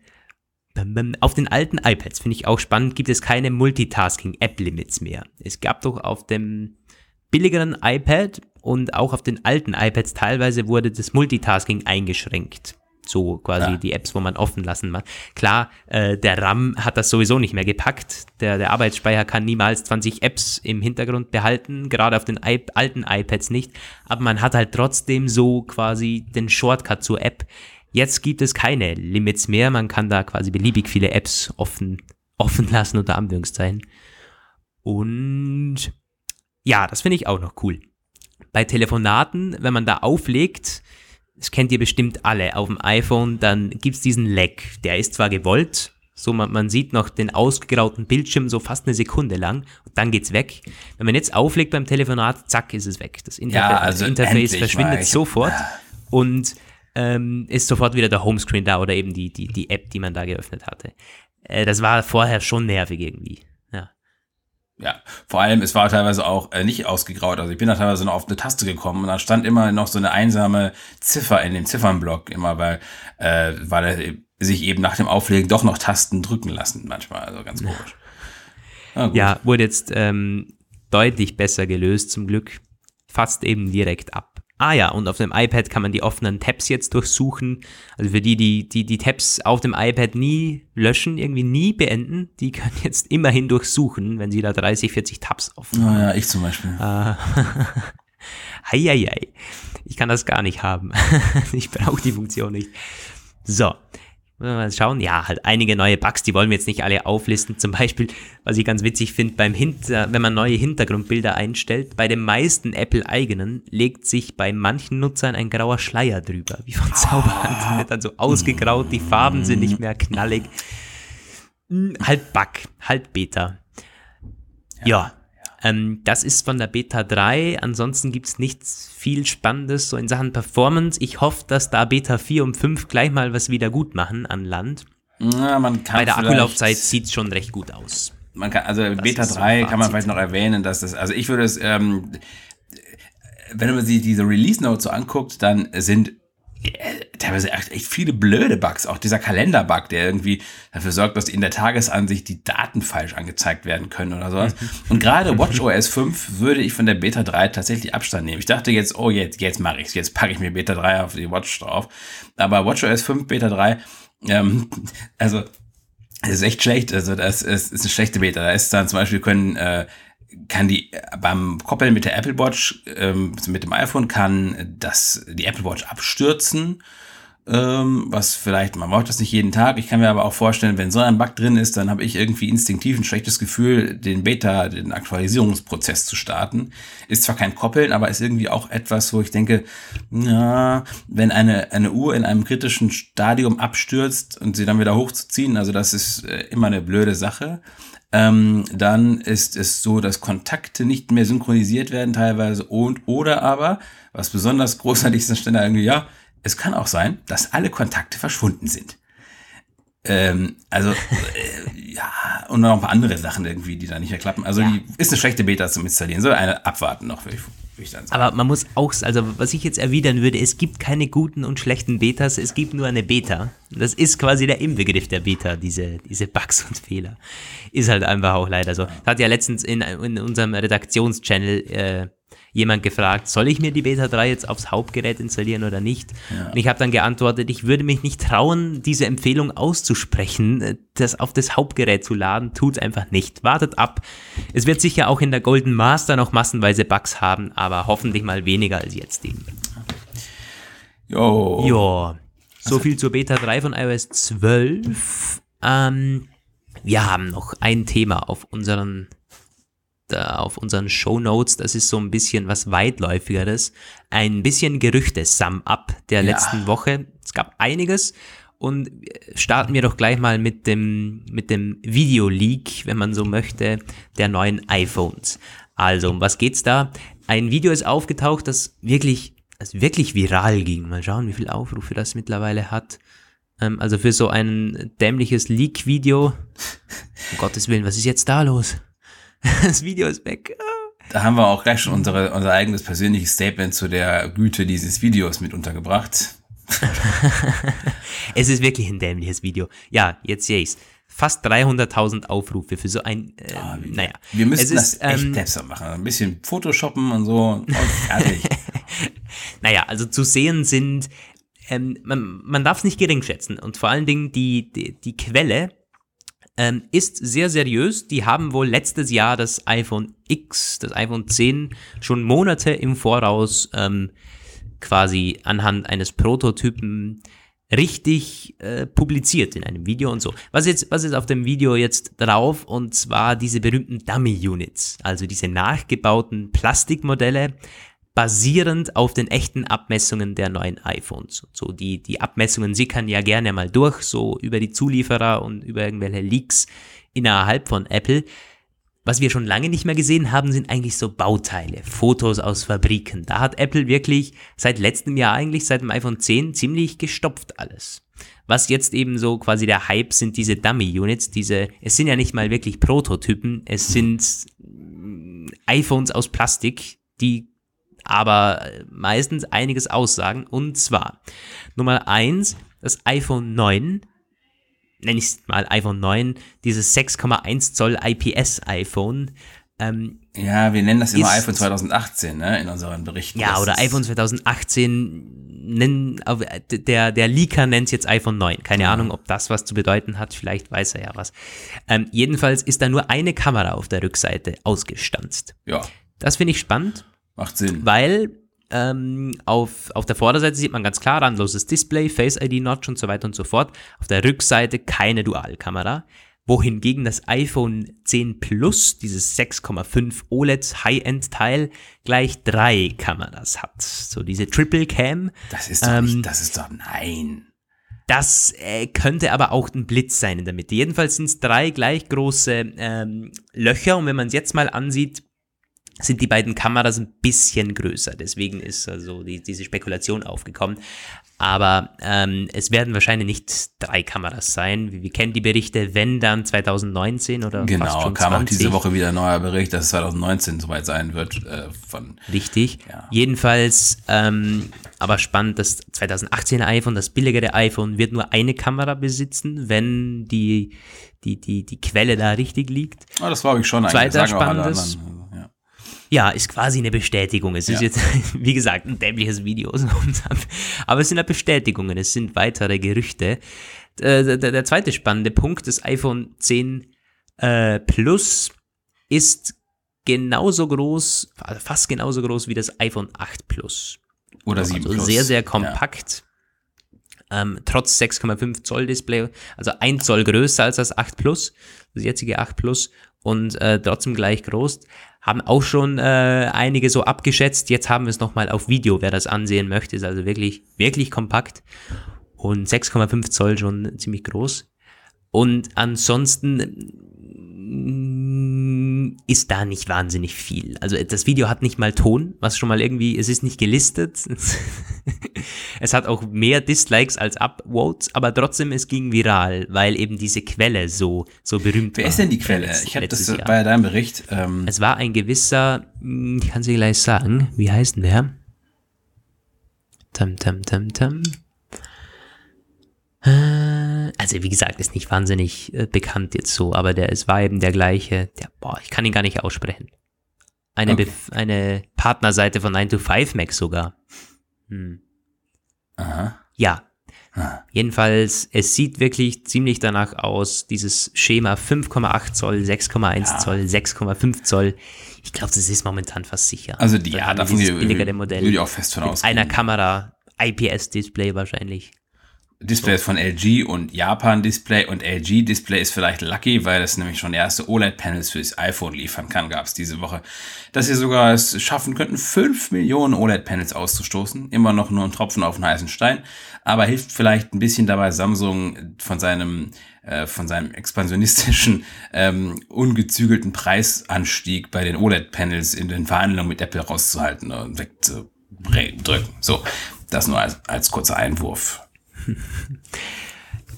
auf den alten iPads, finde ich auch spannend, gibt es keine Multitasking-App-Limits mehr. Es gab doch auf dem billigeren iPad und auch auf den alten iPads teilweise wurde das Multitasking eingeschränkt. So quasi
Ja.
die Apps, wo man offen lassen mag. Klar, äh, der RAM hat das sowieso nicht mehr gepackt. Der, der Arbeitsspeicher kann niemals 20 Apps im Hintergrund behalten, gerade auf den I alten iPads nicht. Aber man hat halt trotzdem so quasi den Shortcut zur App. Jetzt gibt es keine Limits mehr. Man kann da quasi beliebig viele Apps offen, offen lassen, unter Anführungszeichen. Und ja, das finde ich auch noch cool. Bei Telefonaten, wenn man da auflegt, das kennt ihr bestimmt alle auf dem iPhone, dann gibt's diesen Lag. Der ist zwar gewollt, so man, man sieht noch den ausgegrauten Bildschirm so fast eine Sekunde lang und dann geht's weg. Wenn man jetzt auflegt beim Telefonat, zack, ist es weg. Das, Interfa
Ja, also
das Interface verschwindet sofort und ähm, ist sofort wieder der Homescreen da oder eben die, die, die App, die man da geöffnet hatte. Äh, das war vorher schon nervig irgendwie. Ja.
Vor allem, es war teilweise auch äh, nicht ausgegraut. Also ich bin da teilweise noch auf eine Taste gekommen und da stand immer noch so eine einsame Ziffer in dem Ziffernblock, immer weil, äh, weil er sich eben nach dem Auflegen doch noch Tasten drücken lassen manchmal. Also ganz komisch.
Ja, ja wurde jetzt ähm, deutlich besser gelöst zum Glück. Fast eben direkt ab. Ah ja, und auf dem iPad kann man die offenen Tabs jetzt durchsuchen. Also für die, die die, die Tabs auf dem iPad nie löschen, irgendwie nie beenden, die können jetzt immerhin durchsuchen, wenn sie da 30, 40 Tabs offen
haben. Ah ja, ich zum Beispiel.
Ah. Eieiei. Ich kann das gar nicht haben. ich brauche die Funktion nicht. So, Mal schauen. Ja, halt einige neue Bugs, die wollen wir jetzt nicht alle auflisten. Zum Beispiel, was ich ganz witzig finde, beim Hinter, wenn man neue Hintergrundbilder einstellt, bei den meisten Apple-eigenen legt sich bei manchen Nutzern ein grauer Schleier drüber, wie von Zauberhand. Wird dann so ausgegraut, die Farben sind nicht mehr knallig. Hm, halt Bug, halt Beta. Ja. ja. Ähm, das ist von der Beta 3. Ansonsten gibt es nichts viel Spannendes so in Sachen Performance. Ich hoffe, dass da Beta 4 und 5 gleich mal was wieder gut machen an Land.
Ja, man kann
Bei der Akkulaufzeit sieht es schon recht gut aus.
Man kann, also das Beta 3 kann man vielleicht noch erwähnen, dass das, also ich würde es, ähm, wenn man sich diese Release Notes so anguckt, dann sind teilweise echt viele blöde Bugs. Auch dieser Kalenderbug, der irgendwie dafür sorgt, dass in der Tagesansicht die Daten falsch angezeigt werden können oder sowas. Und gerade WatchOS 5 würde ich von der Beta 3 tatsächlich Abstand nehmen. Ich dachte jetzt, oh, jetzt, jetzt mache ich's. Jetzt packe ich mir Beta 3 auf die Watch drauf. Aber WatchOS 5, Beta 3, ähm, also, das ist echt schlecht. Also, das ist, ist eine schlechte Beta. Da ist dann zum Beispiel können, äh, kann die beim Koppeln mit der Apple Watch, ähm, mit dem iPhone, kann das die Apple Watch abstürzen. Ähm, was vielleicht, man braucht das nicht jeden Tag. Ich kann mir aber auch vorstellen, wenn so ein Bug drin ist, dann habe ich irgendwie instinktiv ein schlechtes Gefühl, den Beta, den Aktualisierungsprozess zu starten. Ist zwar kein Koppeln, aber ist irgendwie auch etwas, wo ich denke, ja, wenn eine, eine Uhr in einem kritischen Stadium abstürzt und sie dann wieder hochzuziehen, also das ist äh, immer eine blöde Sache ähm, dann ist es so, dass Kontakte nicht mehr synchronisiert werden teilweise und oder aber, was besonders großartig ist, dann ja, es kann auch sein, dass alle Kontakte verschwunden sind. Ähm, also, äh, ja, und noch ein paar andere Sachen irgendwie, die da nicht mehr klappen. Also, ja. die ist eine schlechte Beta zum Installieren. So eine abwarten noch, würde ich
aber man muss auch, also was ich jetzt erwidern würde, es gibt keine guten und schlechten Betas, es gibt nur eine Beta. Das ist quasi der Inbegriff der Beta, diese, diese Bugs und Fehler. Ist halt einfach auch leider so. Das hat ja letztens in, in unserem Redaktionschannel äh, jemand gefragt, soll ich mir die Beta 3 jetzt aufs Hauptgerät installieren oder nicht? Ja. Und ich habe dann geantwortet, ich würde mich nicht trauen, diese Empfehlung auszusprechen, das auf das Hauptgerät zu laden, tut einfach nicht. Wartet ab. Es wird sicher auch in der Golden Master noch massenweise Bugs haben, aber hoffentlich mal weniger als jetzt eben.
Jo.
Jo. So also, viel zur Beta 3 von iOS 12. Ähm, wir haben noch ein Thema auf unseren auf unseren Show Notes, das ist so ein bisschen was weitläufigeres, ein bisschen Gerüchte Sum Up der ja. letzten Woche. Es gab einiges und starten wir doch gleich mal mit dem mit dem Video Leak, wenn man so möchte, der neuen iPhones. Also, um was geht's da? Ein Video ist aufgetaucht, das wirklich das wirklich viral ging. Mal schauen, wie viele Aufrufe das mittlerweile hat. Ähm, also für so ein dämliches Leak-Video. Um Gottes Willen, was ist jetzt da los? Das Video ist weg.
Da haben wir auch gleich schon unsere, unser eigenes persönliches Statement zu der Güte dieses Videos mit untergebracht.
es ist wirklich ein dämliches Video. Ja, jetzt sehe ich's. Fast 300.000 Aufrufe für so ein, äh, oh, naja.
Wir müssen das ist, echt ähm, besser machen. Ein bisschen Photoshoppen und so. Und fertig.
naja, also zu sehen sind, ähm, man, man darf es nicht gering schätzen. Und vor allen Dingen die, die, die Quelle ähm, ist sehr seriös. Die haben wohl letztes Jahr das iPhone X, das iPhone 10 schon Monate im Voraus ähm, quasi anhand eines Prototypen richtig äh, publiziert in einem Video und so. Was jetzt, was ist auf dem Video jetzt drauf? Und zwar diese berühmten Dummy Units, also diese nachgebauten Plastikmodelle, basierend auf den echten Abmessungen der neuen iPhones. So die, die Abmessungen sickern ja gerne mal durch, so über die Zulieferer und über irgendwelche Leaks innerhalb von Apple. Was wir schon lange nicht mehr gesehen haben, sind eigentlich so Bauteile, Fotos aus Fabriken. Da hat Apple wirklich seit letztem Jahr eigentlich, seit dem iPhone 10, ziemlich gestopft alles. Was jetzt eben so quasi der Hype sind diese Dummy-Units, diese, es sind ja nicht mal wirklich Prototypen, es sind iPhones aus Plastik, die aber meistens einiges aussagen. Und zwar Nummer eins das iPhone 9, nenne ich es mal iPhone 9, dieses 6,1 Zoll IPS iPhone. Ähm,
ja, wir nennen das immer iPhone 2018 ne, in unseren Berichten.
Ja,
Das
oder iPhone 2018, nennen, aber der, der Leaker nennt es jetzt iPhone 9. Keine Ahnung, ob das was zu bedeuten hat, vielleicht weiß er ja was. Ähm, jedenfalls ist da nur eine Kamera auf der Rückseite ausgestanzt.
Ja,
Das finde ich spannend,
macht Sinn.
weil ähm, auf, auf der Vorderseite sieht man ganz klar randloses Display, Face ID Notch und so weiter und so fort. Auf der Rückseite keine Dualkamera. Wohingegen das iPhone 10 Plus, dieses 6,5 OLED High-End-Teil, gleich drei Kameras hat. So diese Triple Cam.
Das ist doch
Ähm,
nicht, das ist doch, nein.
Das äh, könnte aber auch ein Blitz sein in der Mitte. Jedenfalls sind es drei gleich große ähm, Löcher und wenn man es jetzt mal ansieht, sind die beiden Kameras ein bisschen größer. Deswegen ist also die, diese Spekulation aufgekommen. Aber ähm, es werden wahrscheinlich nicht drei Kameras sein. Wir, wir kennen die Berichte, wenn dann 2019 oder fast
Genau,
schon
kam auch
20.
diese Woche wieder ein neuer Bericht, dass es 2019 soweit sein wird äh, von
Richtig.
Ja.
Jedenfalls, ähm, aber spannend, das 2018er iPhone, das billigere iPhone, wird nur eine Kamera besitzen, wenn die, die, die, die Quelle da richtig liegt.
Ah, das glaube ich schon.
Zweiter
auch
spannendes-
ja.
Ja, ist quasi eine Bestätigung. Es ist
Ja.
jetzt, wie gesagt, ein dämliches Video. Aber es sind ja Bestätigungen, es sind weitere Gerüchte. Äh, Der, der, der zweite spannende Punkt, das iPhone 10 äh, Plus ist genauso groß, also fast genauso groß wie das iPhone 8 Plus.
Oder 7
Also
Plus.
sehr, sehr
Ja.
kompakt. Ähm, trotz 6,5 Zoll Display, also 1 Zoll größer als das 8 Plus, das jetzige 8 Plus und äh, trotzdem gleich groß. Haben auch schon äh, einige so abgeschätzt. Jetzt haben wir es nochmal auf Video, wer das ansehen möchte. Ist also wirklich, wirklich kompakt. Und 6,5 Zoll schon ziemlich groß. Und ansonsten ist da nicht wahnsinnig viel. Also das Video hat nicht mal Ton, was schon mal irgendwie, es ist nicht gelistet. es hat auch mehr Dislikes als Upvotes, aber trotzdem, es ging viral, weil eben diese Quelle so, so berühmt war.
Wer ist denn die Quelle?
Letzt-
Ich habe das
Jahr.
bei deinem Bericht. Ähm,
Es war ein gewisser, hm, ich kann sie gleich sagen, wie heißt denn der? Tam, tam, tam, tam. Äh, Also wie gesagt, ist nicht wahnsinnig äh, bekannt jetzt so, aber der es war eben der gleiche. Der, boah, ich kann ihn gar nicht aussprechen. Eine,
Okay.
Eine Partnerseite von 9 to 5 Mac sogar. Hm.
aha.
Ja.
Ah.
Jedenfalls, es sieht wirklich ziemlich danach aus, dieses Schema 5,8 Zoll, 6,1
Ja.
Zoll, 6,5 Zoll. Ich glaube, das ist momentan fast sicher.
Also die, ja, davon würde
billigere Modell
ich auch fest von
mit
ausgehen.
einer Kamera, IPS-Display wahrscheinlich.
Display ist von LG und Japan Display und LG Display ist vielleicht lucky, weil es nämlich schon erste OLED-Panels fürs iPhone liefern kann, gab es diese Woche. Dass sie sogar es schaffen könnten, 5 Millionen OLED-Panels auszustoßen. Immer noch nur ein Tropfen auf den heißen Stein, aber hilft vielleicht ein bisschen dabei, Samsung von seinem äh, von seinem expansionistischen, ähm, ungezügelten Preisanstieg bei den OLED-Panels in den Verhandlungen mit Apple rauszuhalten und wegzudrücken. So, das nur als, als kurzer Einwurf.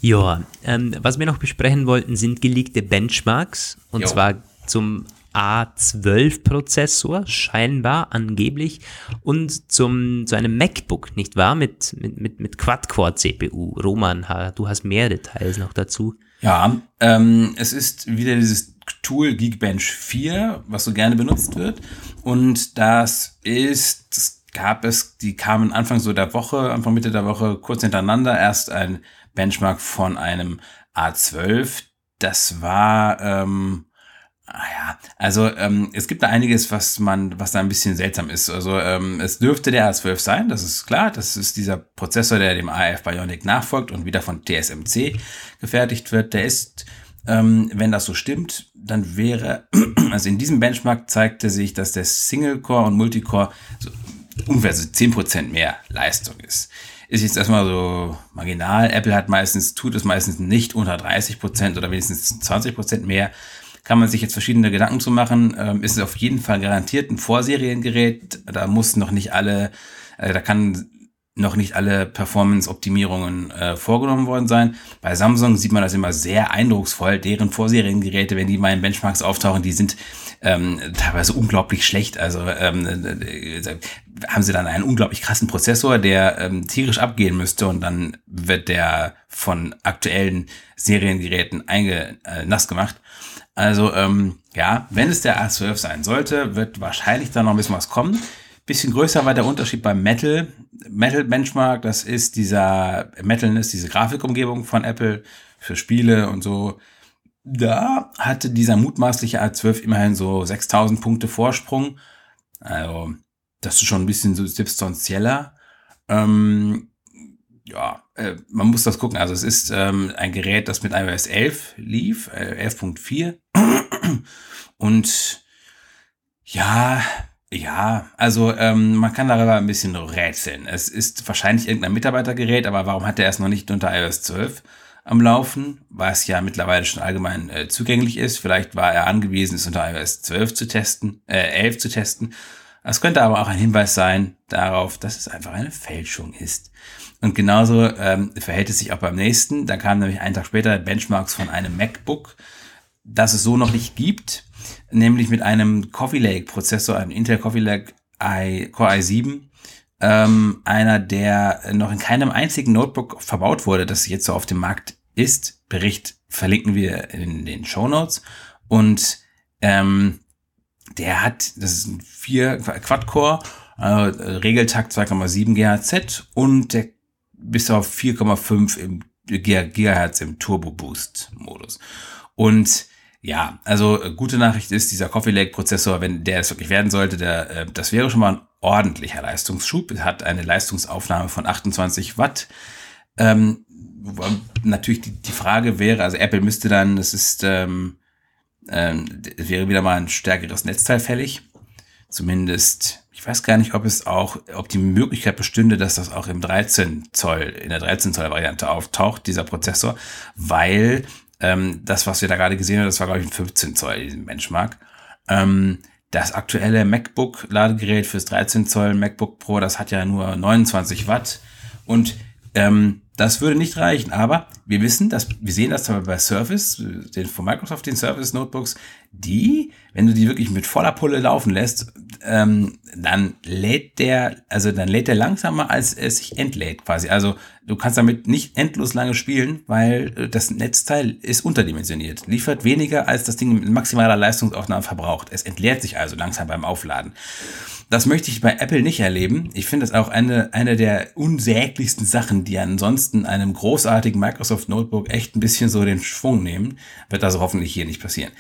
Ja, ähm, was wir noch besprechen wollten, sind geleakte Benchmarks. Und
Jo.
zwar zum A12-Prozessor, scheinbar, angeblich, und zum, zu einem MacBook, nicht wahr? Mit, mit, mit, mit Quad-Core-CPU. Roman, du hast mehr Details noch dazu.
Ja, ähm, es ist wieder dieses Tool Geekbench 4, was so gerne benutzt wird. Und das ist, das gab es, die kamen Anfang so der Woche, Anfang Mitte der Woche kurz hintereinander. Erst ein Benchmark von einem A12. Das war, ähm, Ah ja, also ähm, es gibt da einiges, was man, was da ein bisschen seltsam ist. Also ähm, es dürfte der A12 sein, das ist klar. Das ist dieser Prozessor, der dem AF Bionic nachfolgt und wieder von TSMC gefertigt wird. Der ist, ähm, wenn das so stimmt, dann wäre, also in diesem Benchmark zeigte sich, dass der Single-Core und Multicore so ungefähr so 10% mehr Leistung ist. Ist jetzt erstmal so marginal. Apple hat meistens, tut es meistens nicht unter 30% oder wenigstens 20% mehr kann man sich jetzt verschiedene Gedanken zu machen. Ähm, ist es auf jeden Fall garantiert ein Vorseriengerät. Da muss noch nicht alle, äh, da kann noch nicht alle Performance-Optimierungen äh, vorgenommen worden sein. Bei Samsung sieht man das immer sehr eindrucksvoll. Deren Vorseriengeräte, wenn die mal in Benchmarks auftauchen, die sind ähm, teilweise unglaublich schlecht. Also ähm, äh, haben sie dann einen unglaublich krassen Prozessor, der ähm, tierisch abgehen müsste und dann wird der von aktuellen Seriengeräten einge, äh, nass gemacht. Also ähm, ja, wenn es der A12 sein sollte, wird wahrscheinlich da noch ein bisschen was kommen. Bisschen größer war der Unterschied beim Metal. Metal Benchmark, das ist dieser, Metal ist diese Grafikumgebung von Apple für Spiele und so. Da hatte dieser mutmaßliche A12 immerhin so 6000 Punkte Vorsprung. Also, das ist schon ein bisschen substanzieller. Ähm, ja, äh, man muss das gucken. Also, es ist ähm, ein Gerät, das mit iOS 11 lief, äh, 11.4. Und ja, ja, also ähm, man kann darüber ein bisschen rätseln. Es ist wahrscheinlich irgendein Mitarbeitergerät, aber warum hat er erst noch nicht unter iOS 12 am Laufen, was ja mittlerweile schon allgemein äh, zugänglich ist? Vielleicht war er angewiesen, es unter iOS 12 zu testen, äh, 11 zu testen. Es könnte aber auch ein Hinweis sein darauf, dass es einfach eine Fälschung ist. Und genauso ähm, verhält es sich auch beim nächsten. Da kam nämlich einen Tag später Benchmarks von einem MacBook, das es so noch nicht gibt nämlich mit einem Coffee Lake Prozessor, einem Intel Coffee Lake i, Core i7, ähm, einer, der noch in keinem einzigen Notebook verbaut wurde, das jetzt so auf dem Markt ist. Bericht verlinken wir in den Show Notes. Und ähm, der hat, das ist ein 4 Quad-Core, äh, Regeltakt 2,7 GHz und der bis auf 4,5 im GHz im Turbo Boost Modus. Und ja, also gute Nachricht ist, dieser Coffee Lake Prozessor, wenn der es wirklich werden sollte, der, äh, das wäre schon mal ein ordentlicher Leistungsschub. Es hat eine Leistungsaufnahme von 28 Watt. Ähm, natürlich die, die Frage wäre, also Apple müsste dann, das ist, ähm, ähm, wäre wieder mal ein stärkeres Netzteil fällig. Zumindest, ich weiß gar nicht, ob es auch, ob die Möglichkeit bestünde, dass das auch im 13 Zoll, in der 13 Zoll Variante auftaucht, dieser Prozessor, weil ähm, das, was wir da gerade gesehen haben, das war, glaube ich, ein 15 Zoll, diesen Benchmark. Ähm, das aktuelle MacBook-Ladegerät fürs 13 Zoll MacBook Pro, das hat ja nur 29 Watt. Und ähm, das würde nicht reichen, aber wir wissen, dass wir sehen das bei Surface, den von Microsoft, den Surface Notebooks, die, wenn du die wirklich mit voller Pulle laufen lässt, ähm, dann lädt der, also dann lädt der langsamer, als es sich entlädt quasi. Also du kannst damit nicht endlos lange spielen, weil äh, das Netzteil ist unterdimensioniert, liefert weniger, als das Ding mit maximaler Leistungsaufnahme verbraucht. Es entleert sich also langsam beim Aufladen. Das möchte ich bei Apple nicht erleben. Ich finde das auch eine, eine der unsäglichsten Sachen, die ansonsten einem großartigen Microsoft Notebook echt ein bisschen so den Schwung nehmen. Wird also hoffentlich hier nicht passieren.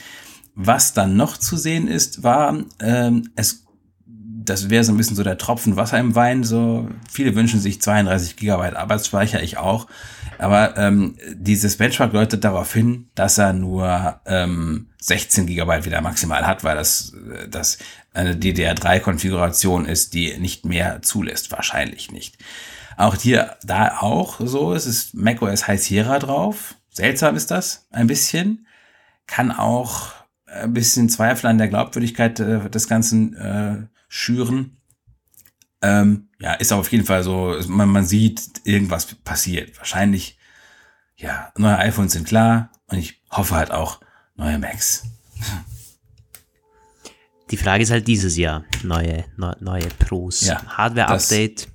Was dann noch zu sehen ist, war, ähm, es, das wäre so ein bisschen so der Tropfen Wasser im Wein. So viele wünschen sich 32 Gigabyte Arbeitsspeicher, ich auch. Aber ähm, dieses Benchmark deutet darauf hin, dass er nur ähm, 16 Gigabyte wieder maximal hat, weil das, das eine DDR3-Konfiguration ist, die nicht mehr zulässt. Wahrscheinlich nicht. Auch hier, da auch so, es ist macOS High Sierra drauf. Seltsam ist das, ein bisschen. Kann auch ein bisschen Zweifel an der Glaubwürdigkeit äh, des Ganzen äh, schüren. Ähm, ja, ist auf jeden Fall so, man, man sieht, irgendwas passiert. Wahrscheinlich, ja, neue iPhones sind klar und ich hoffe halt auch neue Macs.
Die Frage ist halt dieses Jahr, neue, neue, neue Pros. Ja, Hardware-Update,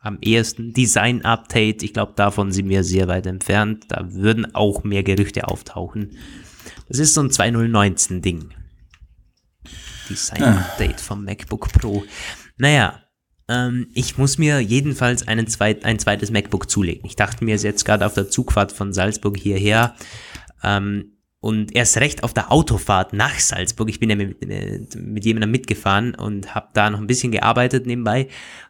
am ehesten Design-Update, ich glaube, davon sind wir sehr weit entfernt. Da würden auch mehr Gerüchte auftauchen. Das ist so ein 2019-Ding. Design-Update vom MacBook Pro. Naja, ähm, ich muss mir jedenfalls einen zweit, ein zweites MacBook zulegen. Ich dachte mir jetzt gerade auf der Zugfahrt von Salzburg hierher, ähm, und erst recht auf der Autofahrt nach Salzburg, ich bin ja mit, mit jemandem mitgefahren und habe da noch ein bisschen gearbeitet nebenbei.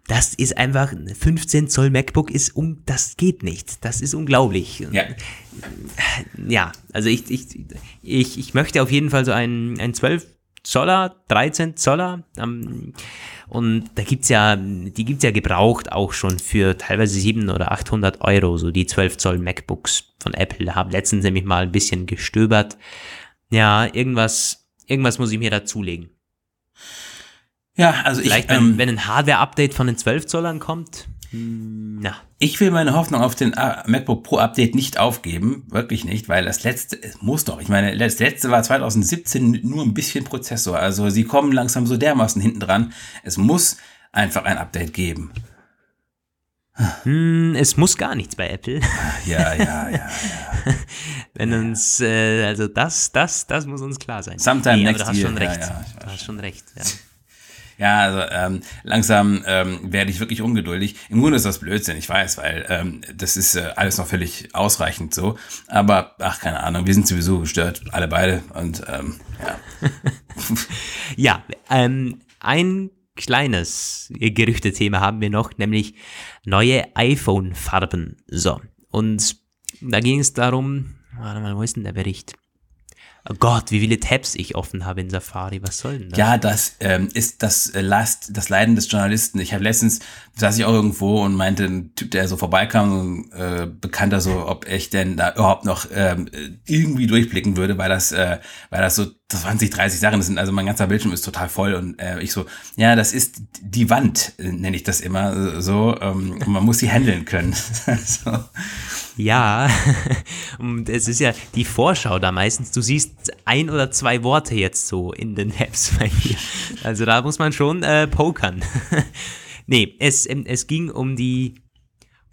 Das ist einfach, 15 Zoll MacBook ist um, das geht nicht. Das ist unglaublich. Ja, ja also ich, ich, ich, ich möchte auf jeden Fall so ein, ein 12 Zoller, 13 Zoller. Ähm, und da gibt's ja, die gibt's ja gebraucht auch schon für teilweise 700 oder 800 Euro, so die 12 Zoll MacBooks von Apple. Da habe letztens nämlich mal ein bisschen gestöbert. Ja, irgendwas, irgendwas muss ich mir dazulegen.
Ja, also
Vielleicht,
ich,
wenn, ähm, wenn ein Hardware-Update von den 12 Zollern kommt, Na,
Ich will meine Hoffnung auf den äh, MacBook Pro Update nicht aufgeben, wirklich nicht, weil das letzte es muss doch. Ich meine, das letzte war 2017 nur ein bisschen Prozessor, also sie kommen langsam so dermaßen hinten dran. Es muss einfach ein Update geben.
hm, es muss gar nichts bei Apple.
Ja, ja, ja.
Wenn uns, äh, also das, das, das muss uns klar sein.
Sometime
aber
next
du hast
year.
schon
Ja,
recht.
ja, weiß
du hast schon recht. Ja.
Ja, also ähm, langsam ähm, werde ich wirklich ungeduldig. Im Grunde ist das Blödsinn, ich weiß, weil ähm, das ist äh, alles noch völlig ausreichend so. Aber ach, keine Ahnung, wir sind sowieso gestört, alle beide. Und ähm, ja.
Ja, ähm, ein kleines Gerüchtethema haben wir noch, nämlich neue iPhone-Farben. So, und da ging es darum, warte mal, wo ist denn der Bericht? Oh Gott, wie viele Tabs ich offen habe in Safari, was soll denn das?
Ja, das ähm, ist das äh, Last, das Leiden des Journalisten. Ich habe letztens saß ich auch irgendwo und meinte ein Typ, der so vorbeikam, äh, Bekannter, so, ob ich denn da überhaupt noch ähm, irgendwie durchblicken würde, weil das, äh, weil das so 20, 30 Sachen sind. Also mein ganzer Bildschirm ist total voll und äh, ich so, ja, das ist die Wand, äh, nenne ich das immer so. Ähm, man muss sie handeln können. so.
Ja, und es ist ja die Vorschau da meistens. Du siehst ein oder zwei Worte jetzt so in den Apps bei mir. Also da muss man schon äh, pokern. nee, es, ähm, es ging um die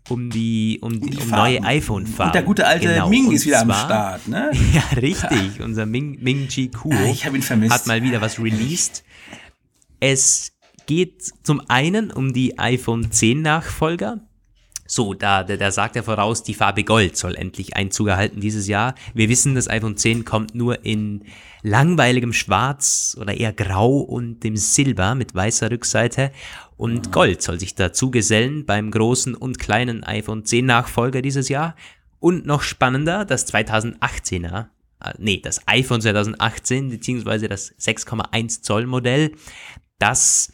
um die um, die, um neue
Farben.
iPhone-Farben.
Und der gute alte
Genau,
Ming ist wieder am
zwar-
Start, ne?
Ja, richtig. Unser Ming, Ming Chi Kuo
Ah, ich hab ihn vermisst.
hat mal wieder was released. Es geht zum einen um die iPhone 10 Nachfolger. So, da, da, da sagt er voraus, die Farbe Gold soll endlich Einzug erhalten dieses Jahr. Wir wissen, das iPhone 10 kommt nur in langweiligem Schwarz oder eher Grau und dem Silber mit weißer Rückseite. Und Gold soll sich dazu gesellen beim großen und kleinen iPhone 10 Nachfolger dieses Jahr. Und noch spannender, das 2018er, äh, nee, das iPhone 2018, beziehungsweise das 6,1 Zoll Modell, das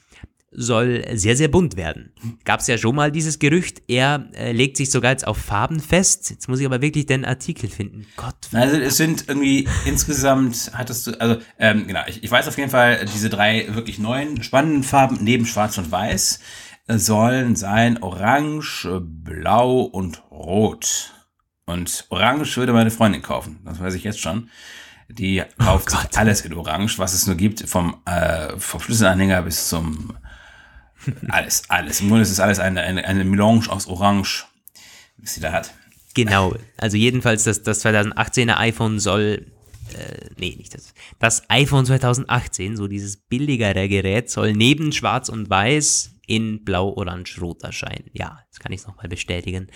soll sehr, sehr bunt werden. Gab es ja schon mal dieses Gerücht, er äh, legt sich sogar jetzt auf Farben fest. Jetzt muss ich aber wirklich den Artikel finden. Gott,
Also es sind irgendwie insgesamt, hattest du, also ähm, genau, ich, ich weiß auf jeden Fall, diese drei wirklich neuen, spannenden Farben neben Schwarz und Weiß äh, sollen sein Orange, Blau und Rot. Und Orange würde meine Freundin kaufen, das weiß ich jetzt schon. Die kauft sich alles in Orange, was es nur gibt, vom, äh, vom Schlüsselanhänger bis zum alles, alles. Im Grunde ist es alles eine, eine, eine Melange aus Orange, was sie da hat.
Genau, also jedenfalls das, das 2018er iPhone soll, äh, nee, nicht das, das iPhone 2018, so dieses billigere Gerät, soll neben Schwarz und Weiß in Blau, Orange, Rot erscheinen. Ja, das kann ich nochmal bestätigen.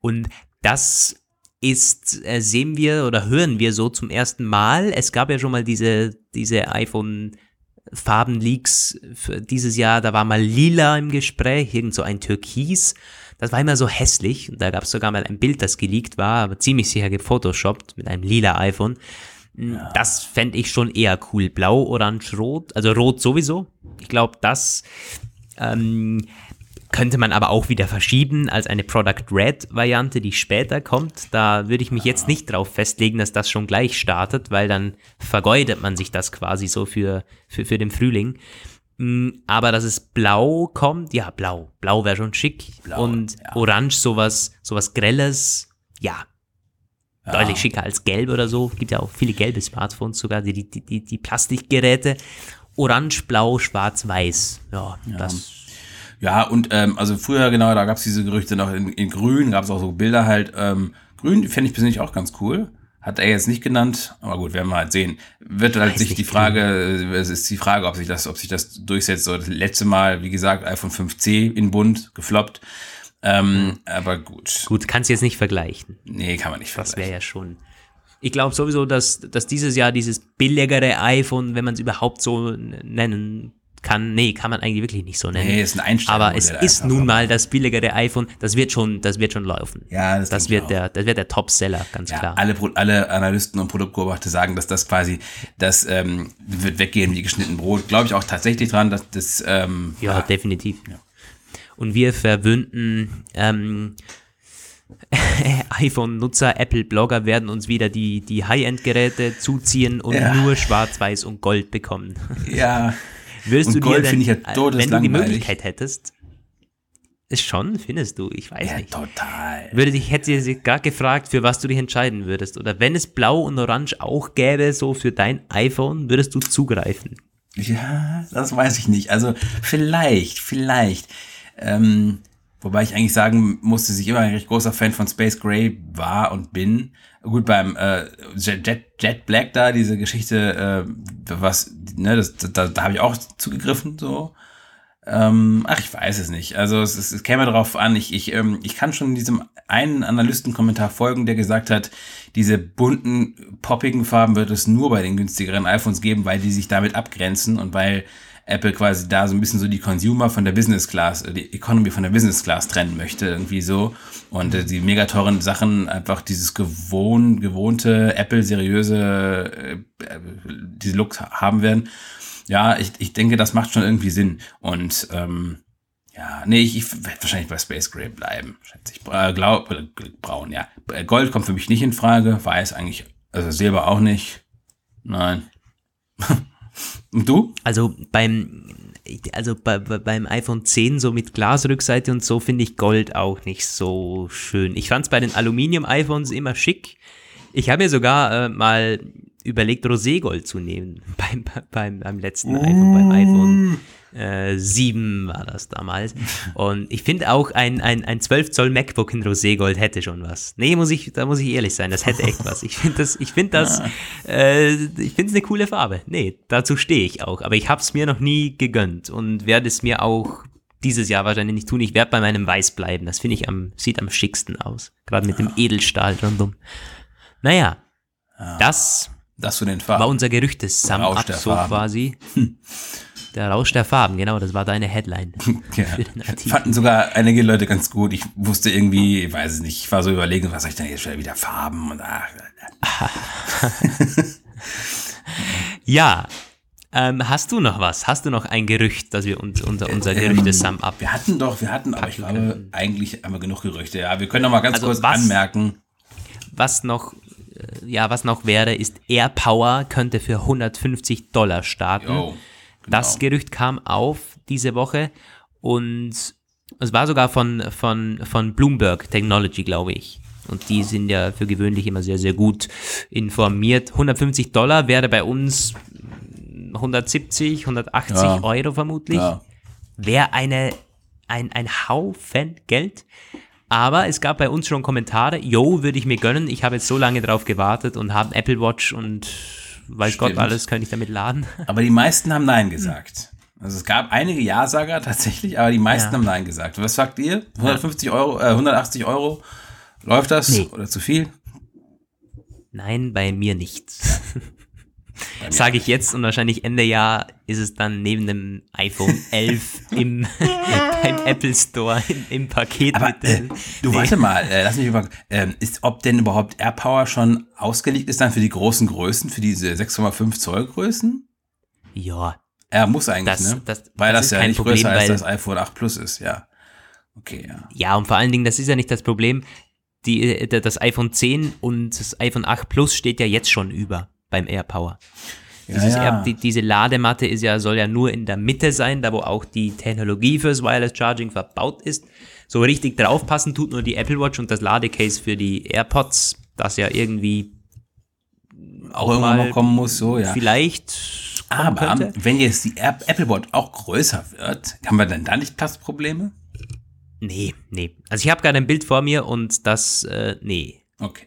Und das ist, äh, sehen wir oder hören wir so zum ersten Mal. Es gab ja schon mal diese, diese iPhone Farbenleaks für dieses Jahr, da war mal lila im Gespräch, irgend so ein Türkis. Das war immer so hässlich. Und da gab es sogar mal ein Bild, das geleakt war, aber ziemlich sicher gefotoshoppt mit einem lila iPhone. Das fände ich schon eher cool. Blau, Orange, Rot. Also Rot sowieso. Ich glaube, das ähm, könnte man aber auch wieder verschieben als eine Product Red Variante, die später kommt. Da würde ich mich jetzt nicht drauf festlegen, dass das schon gleich startet, weil dann vergeudet man sich das quasi so für, für, für den Frühling. Mm, Aber dass es blau kommt, ja, blau. Blau wäre schon schick.
Blau,
Und
ja.
orange, sowas, sowas Grelles, ja. Deutlich schicker als gelb oder so. Gibt ja auch viele gelbe Smartphones sogar, die, die, die, die Plastikgeräte. Orange, blau, schwarz, weiß. Ja, das.
Ja, und ähm, also früher, genau, da gab's diese Gerüchte noch in, in Grün, gab's auch so Bilder halt. Ähm, Grün fände ich persönlich auch ganz cool. Hat er jetzt nicht genannt, aber gut, werden wir halt sehen. Wird halt
Weiß
sich die Frage, äh, es ist die Frage, ob sich das, ob sich das durchsetzt. So, das letzte Mal, wie gesagt, iPhone 5C in Bund gefloppt. Ähm, aber gut.
Gut, kannst jetzt nicht vergleichen.
Nee, kann man nicht
Das
vergleichen.
wäre ja schon. Ich glaube sowieso, dass, dass dieses Jahr dieses billigere iPhone, wenn man es überhaupt so nennen kann, nee, kann man eigentlich wirklich nicht so nennen.
Nee, ist ein Einsteigermodell
Aber es ist
einfach,
nun mal das billigere iPhone, das wird schon, das wird schon laufen.
Ja, das
das wird der, das wird der Top-Seller, ganz
Ja,
klar.
alle, alle Analysten und Produktbeobachter sagen, dass das quasi, das ähm, wird weggehen wie geschnitten Brot. Glaube ich auch tatsächlich dran, dass das, ähm,
Ja, definitiv. Und wir verwöhnten ähm, iPhone-Nutzer, Apple-Blogger werden uns wieder die, die High-End-Geräte zuziehen und
Ja.
nur Schwarz, Weiß und Gold bekommen.
ja,
Würdest
Und
du
Gold finde ich ja
äh, wenn du die
todeslangweilig.
Möglichkeit hättest, Ist schon, findest du? Ich weiß
Ja,
nicht.
total.
Würde dich, hätte sie gerade gefragt, für was du dich entscheiden würdest. Oder wenn es Blau und Orange auch gäbe, so für dein iPhone, würdest du zugreifen.
Ja, das weiß ich nicht. Also vielleicht, vielleicht. Ähm, wobei ich eigentlich sagen musste, dass ich immer ein recht großer Fan von Space Gray war und bin. Gut, beim äh, Jet, Jet, Jet Black da, diese Geschichte, äh, was, ne, das, da, da habe ich auch zugegriffen, so. Ähm, ach, ich weiß es nicht. Also es, es, es käme darauf an, ich, ich, ähm, ich kann schon diesem einen Analystenkommentar folgen, der gesagt hat, diese bunten, poppigen Farben wird es nur bei den günstigeren iPhones geben, weil die sich damit abgrenzen und weil Apple quasi da so ein bisschen so die Consumer von der Business Class, äh, die Economy von der Business Class trennen möchte, irgendwie so. Und äh, die mega teuren Sachen einfach dieses gewohn, gewohnte Apple-seriöse, äh, äh, diese Look haben werden. Ja, ich, ich denke, das macht schon irgendwie Sinn. Und ähm, ja, nee, ich, ich werde wahrscheinlich bei Space Gray bleiben, schätze ich. Äh, glaub, braun, ja. Äh, Gold kommt für mich nicht in Frage, weiß eigentlich, also Silber auch nicht. Nein. Und du?
Also beim, also bei, bei, beim iPhone 10 so mit Glasrückseite und so finde ich Gold auch nicht so schön. Ich fand es bei den Aluminium-iPhones immer schick. Ich habe mir sogar äh, mal überlegt, Roségold zu nehmen beim, beim, beim letzten iPhone, beim iPhone äh, 7 war das damals. Und ich finde auch ein, ein, ein 12 Zoll MacBook in Roségold hätte schon was. Nee, muss ich, da muss ich ehrlich sein, das hätte echt was. Ich finde das, ich finde das, äh, ich finde es eine coole Farbe. Nee, dazu stehe ich auch. Aber ich habe es mir noch nie gegönnt und werde es mir auch dieses Jahr wahrscheinlich nicht tun. Ich werde bei meinem Weiß bleiben. Das finde ich am, sieht am schicksten aus. Gerade mit dem Edelstahl rundum. Naja, das
Das zu den
war
Farben.
unser
Rausch
ab
der
so quasi. Der Rausch der Farben, genau, das war deine Headline.
Ja. Fanden sogar einige Leute ganz gut. Ich wusste irgendwie, ich weiß es nicht, ich war so überlegen, was soll ich denn jetzt wieder Farben und ach,
Ja, ähm, hast du noch was? Hast du noch ein Gerücht, dass wir uns unser, unser Gerüchtessum ab...
wir hatten doch, wir hatten, aber ich glaube,
können.
eigentlich haben wir genug Gerüchte. Ja, wir können noch mal ganz
Also
kurz
was-
anmerken.
Was noch, äh, ja, was noch wäre, ist AirPower könnte für 150 Dollar starten. Das
genau.
Gerücht kam auf diese Woche und es war sogar von, von, von Bloomberg Technology, glaube ich. Und die sind ja für gewöhnlich immer sehr, sehr gut informiert. 150 Dollar wäre bei uns 170, 180
Ja.
Euro vermutlich.
Ja.
Wäre eine, ein, ein Haufen Geld. Aber es gab bei uns schon Kommentare, yo, würde ich mir gönnen. Ich habe jetzt so lange drauf gewartet und habe Apple Watch und weiß Gott
Stimmt.
alles, könnte ich damit laden.
Aber die meisten haben Nein gesagt. Also es gab einige Ja-Sager tatsächlich, aber die meisten
Ja.
haben Nein gesagt. Was sagt ihr? 150 Euro, äh, 180 Euro? Läuft das?
Nee.
Oder zu viel?
Nein, bei mir nicht. Sage ich jetzt und wahrscheinlich Ende Jahr ist es dann neben dem iPhone 11 im, beim Apple Store im, im Paket
Aber
mit
äh,
dem.
du warte mal, äh, lass mich über, ähm, ist, ob denn überhaupt AirPower schon ausgelegt ist dann für die großen Größen, für diese 6,5 Zoll Größen?
Ja,
Er muss eigentlich,
Das-
ne?
das-
weil
das
das, ja nicht
Problem,
größer als das iPhone 8 Plus ist, ja. Okay, ja.
ja, und vor allen Dingen, das ist ja nicht das Problem. Die, äh, das iPhone 10 und das iPhone 8 Plus steht ja jetzt schon über beim AirPower. Dieses
ja.
Air, die, diese Ladematte ist ja, soll ja nur in der Mitte sein, da wo auch die Technologie fürs Wireless Charging verbaut ist. So richtig draufpassen tut nur die Apple Watch und das Ladecase für die AirPods, das ja irgendwie
Auch irgendwann mal kommen muss, so, ja.
vielleicht
Aber
könnte.
wenn jetzt die App Apple Watch auch größer wird, haben wir denn da nicht Platzprobleme?
Nee, nee. Also ich habe gerade ein Bild vor mir und das, äh, nee,
Okay.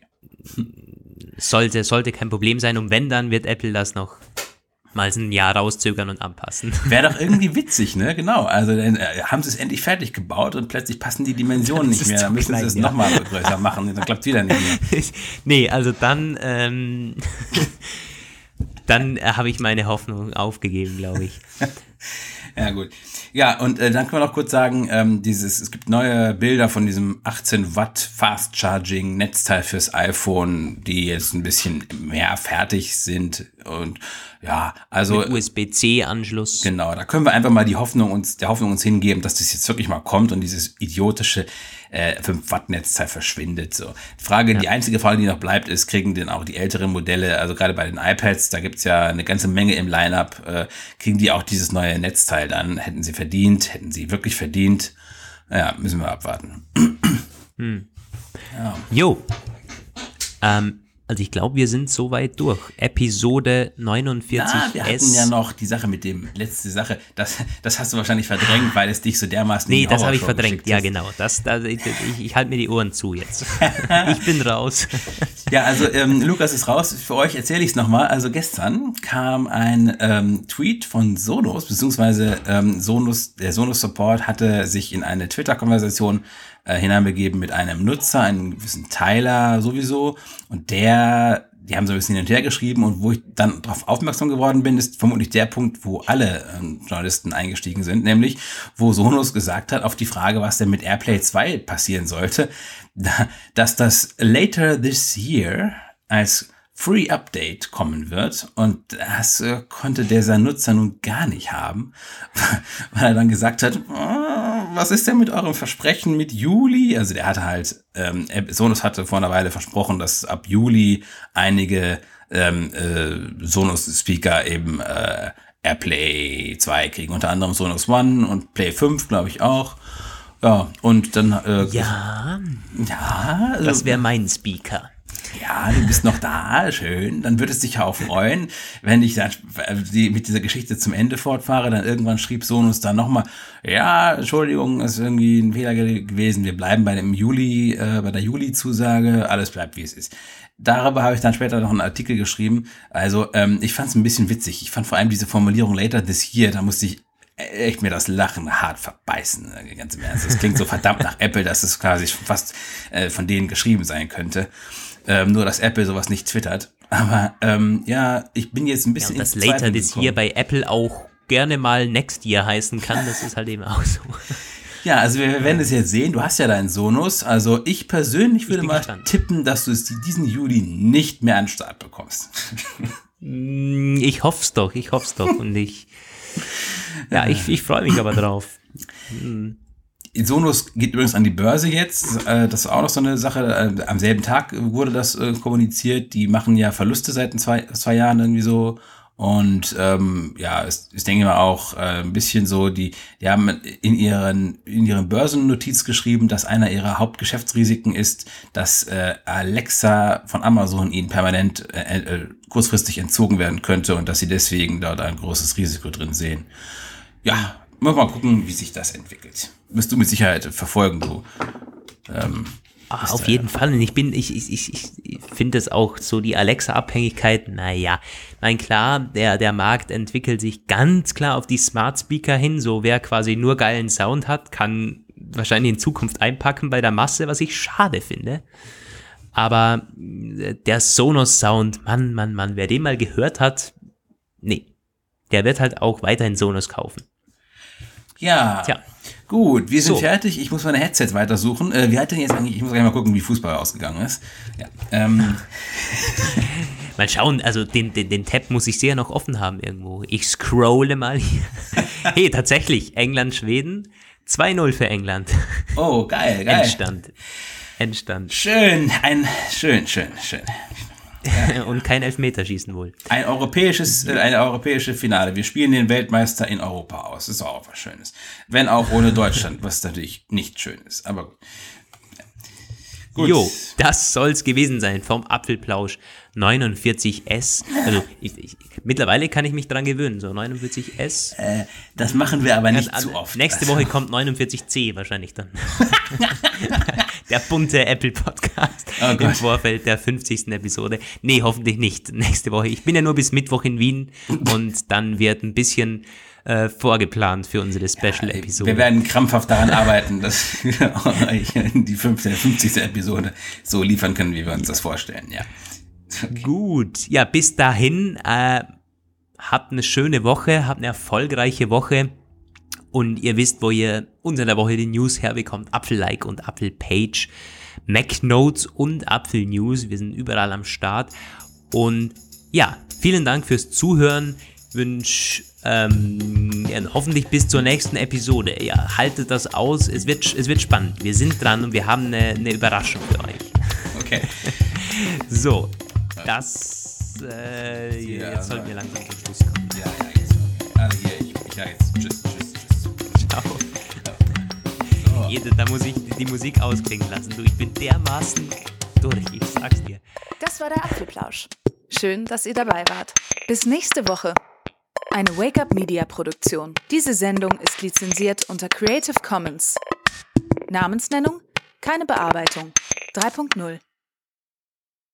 Sollte, sollte kein Problem sein. Und wenn, dann wird Apple das noch mal ein Jahr rauszögern und anpassen.
Wäre doch irgendwie witzig, ne? Genau. Also dann äh, haben sie es endlich fertig gebaut und plötzlich passen die Dimensionen nicht mehr. Dann müssen
klein,
sie es
ja.
nochmal größer machen. Dann klappt wieder nicht mehr.
nee, also dann, ähm, dann äh, habe ich meine Hoffnung aufgegeben, glaube ich.
Ja, gut. Ja, und äh, dann können wir noch kurz sagen, ähm, dieses, es gibt neue Bilder von diesem 18 Watt Fast Charging Netzteil fürs iPhone, die jetzt ein bisschen mehr fertig sind. Und ja, also
USB-C-Anschluss.
Genau, da können wir einfach mal die Hoffnung uns, der Hoffnung uns hingeben, dass das jetzt wirklich mal kommt und dieses idiotische äh, 5 Watt Netzteil verschwindet. So. Die Frage, die einzige Frage, die noch bleibt, ist, kriegen denn auch die älteren Modelle, also gerade bei den iPads, da gibt's ja eine ganze Menge im Lineup, äh, kriegen die auch dieses neue Netzteil dann? Hätten sie verdient? Hätten sie wirklich verdient? Ja, müssen wir abwarten.
Jo. Ähm, also ich glaube, wir sind soweit durch. Episode 49
Ah, wir hatten
S.
ja noch die Sache mit dem, letzte Sache, das, das hast du wahrscheinlich verdrängt, weil es dich so dermaßen
Nee, das habe ich verdrängt. Ja, genau. Das, das, ich, ich, ich halte mir die Ohren zu jetzt. ich bin raus.
Ja, also ähm, Lukas ist raus. Für euch erzähle ich es nochmal. Also gestern kam ein ähm, Tweet von Sonos, beziehungsweise ähm, Sonos, der Sonos-Support hatte sich in eine Twitter-Konversation äh, hineinbegeben mit einem Nutzer, einem gewissen Tyler sowieso. Und der, die haben so ein bisschen hin und her geschrieben. Und wo ich dann darauf aufmerksam geworden bin, ist vermutlich der Punkt, wo alle ähm, Journalisten eingestiegen sind, nämlich wo Sonos gesagt hat, auf die Frage, was denn mit AirPlay 2 passieren sollte, da- dass das later this year als Free Update kommen wird. Und das äh, konnte dieser Nutzer nun gar nicht haben, weil er dann gesagt hat, "Ah, was ist denn mit eurem Versprechen mit Juli? Also der hatte halt, ähm, Sonos hatte vor einer Weile versprochen, dass ab Juli einige ähm, äh, Sonos-Speaker eben äh, AirPlay 2 kriegen, unter anderem Sonos One und Play 5, glaube ich auch. Ja, und dann, äh,
Ja,
ja, also,
das wäre mein Speaker.
Ja, du bist noch da, schön. Dann würde es dich ja auch freuen, wenn ich dann die, mit dieser Geschichte zum Ende fortfahre. Dann irgendwann schrieb Sonus dann nochmal, ja, Entschuldigung, ist irgendwie ein Fehler ge- gewesen. Wir bleiben bei dem Juli, äh, bei der Juli-Zusage. Alles bleibt, wie es ist. Darüber habe ich dann später noch einen Artikel geschrieben. Also, ähm, ich fand es ein bisschen witzig. Ich fand vor allem diese Formulierung later this year, da musste ich echt mir das Lachen hart verbeißen, äh, ganz im Ernst. Das klingt so verdammt nach Apple, dass es quasi fast äh, von denen geschrieben sein könnte. Ähm, nur, dass Apple sowas nicht twittert. Aber ähm, ja, ich bin jetzt ein
Ja,
bisschen
und das Later
gekommen.
Year bei Apple auch gerne mal Next Year heißen kann, das ist halt eben auch so.
Ja, also wir werden es jetzt sehen. Du hast ja deinen Sonus. Also ich persönlich würde
bin
mal
gespannt.
tippen, dass du es diesen Juli nicht mehr an den Start bekommst.
Mm, Ich hoff's doch, ich hoff's doch und ich, ja, ich, ich freue mich aber drauf.
Sonos geht übrigens an die Börse jetzt. Äh, Das ist auch noch so eine Sache. Äh, Am selben Tag wurde das äh, kommuniziert. Die machen ja Verluste seit zwei, zwei Jahren irgendwie so. Und ähm, ja, es- ich denke mal auch äh, ein bisschen so, die, die haben in ihren, in ihren Börsennotiz geschrieben, dass einer ihrer Hauptgeschäftsrisiken ist, dass äh, Alexa von Amazon ihnen permanent äh, äh, kurzfristig entzogen werden könnte und dass sie deswegen dort ein großes Risiko drin sehen. Ja, mal gucken, wie sich das entwickelt. Wirst du mit Sicherheit verfolgen, du. Ähm,
Ah, auf jeden Fall. Und ich bin, ich, ich, ich, ich finde es auch so, die Alexa-Abhängigkeit, naja, mein klar, der, der Markt entwickelt sich ganz klar auf die Smart Speaker hin. So, wer quasi nur geilen Sound hat, kann wahrscheinlich in Zukunft einpacken bei der Masse, was ich schade finde. Aber äh, der Sonos-Sound, Mann, Mann, Mann, wer den mal gehört hat, nee, der wird halt auch weiterhin Sonos kaufen.
ja,
Tja.
Gut, wir sind
So.
fertig. Ich muss meine Headsets weitersuchen. Äh, wie hat denn jetzt eigentlich, ich muss gleich mal gucken, wie Fußball ausgegangen ist. Ja, ähm,
Mal schauen, also den, den, den Tab muss ich sehr noch offen haben irgendwo. Ich scrolle mal hier. hey, tatsächlich, England, Schweden. 2-0 für England.
oh, geil, geil.
Endstand. Endstand.
Schön, ein, schön, schön, schön.
Und kein Elfmeterschießen wohl.
Ein europäisches, äh, eine europäische Finale. Wir spielen den Weltmeister in Europa aus. Das ist auch was Schönes. Wenn auch ohne Deutschland, was natürlich nicht schön ist. Aber gut. Gut.
Jo, das soll's gewesen sein vom Apfelplausch 49S. Also ich, ich, mittlerweile kann ich mich dran gewöhnen, so 49S.
Äh, das machen wir aber nicht
Also,
zu oft.
Nächste Woche kommt 49C wahrscheinlich dann. der bunte Apple Podcast
Oh
im. Vorfeld der 50. Episode. Nee, hoffentlich nicht. Nächste Woche. Ich bin ja nur bis Mittwoch in Wien und dann wird ein bisschen äh, vorgeplant für unsere Special-Episode.
Wir werden krampfhaft daran arbeiten, dass wir euch die 50. 50. Episode so liefern können, wie wir uns das vorstellen. Ja.
Gut. Ja, bis dahin. Äh, habt eine schöne Woche, habt eine erfolgreiche Woche. Und ihr wisst, wo ihr unter der Woche die News herbekommt. Apfel-Like und Apfel-Page. Mac Notes und Apfel News. Wir sind überall am Start. Und ja, vielen Dank fürs Zuhören. Wünsch ähm, ja, hoffentlich bis zur nächsten Episode. Ja, haltet das aus. Es wird, es wird spannend. Wir sind dran und wir haben eine, eine Überraschung für euch.
Okay.
So, das. Äh,
Ja,
jetzt sollten wir langsam zum Schluss kommen.
Ja, ja, jetzt. Also hier, ich, ich sage jetzt Tschüss, tschüss,
Jeder nee, da muss ich die Musik ausklingen lassen. Du, ich bin dermaßen durch, ich sag's dir.
Das war der Apfelplausch. Schön, dass ihr dabei wart. Bis nächste Woche. Eine Wake-up Media Produktion. Diese Sendung ist lizenziert unter Creative Commons. Namensnennung? Keine Bearbeitung. 3.0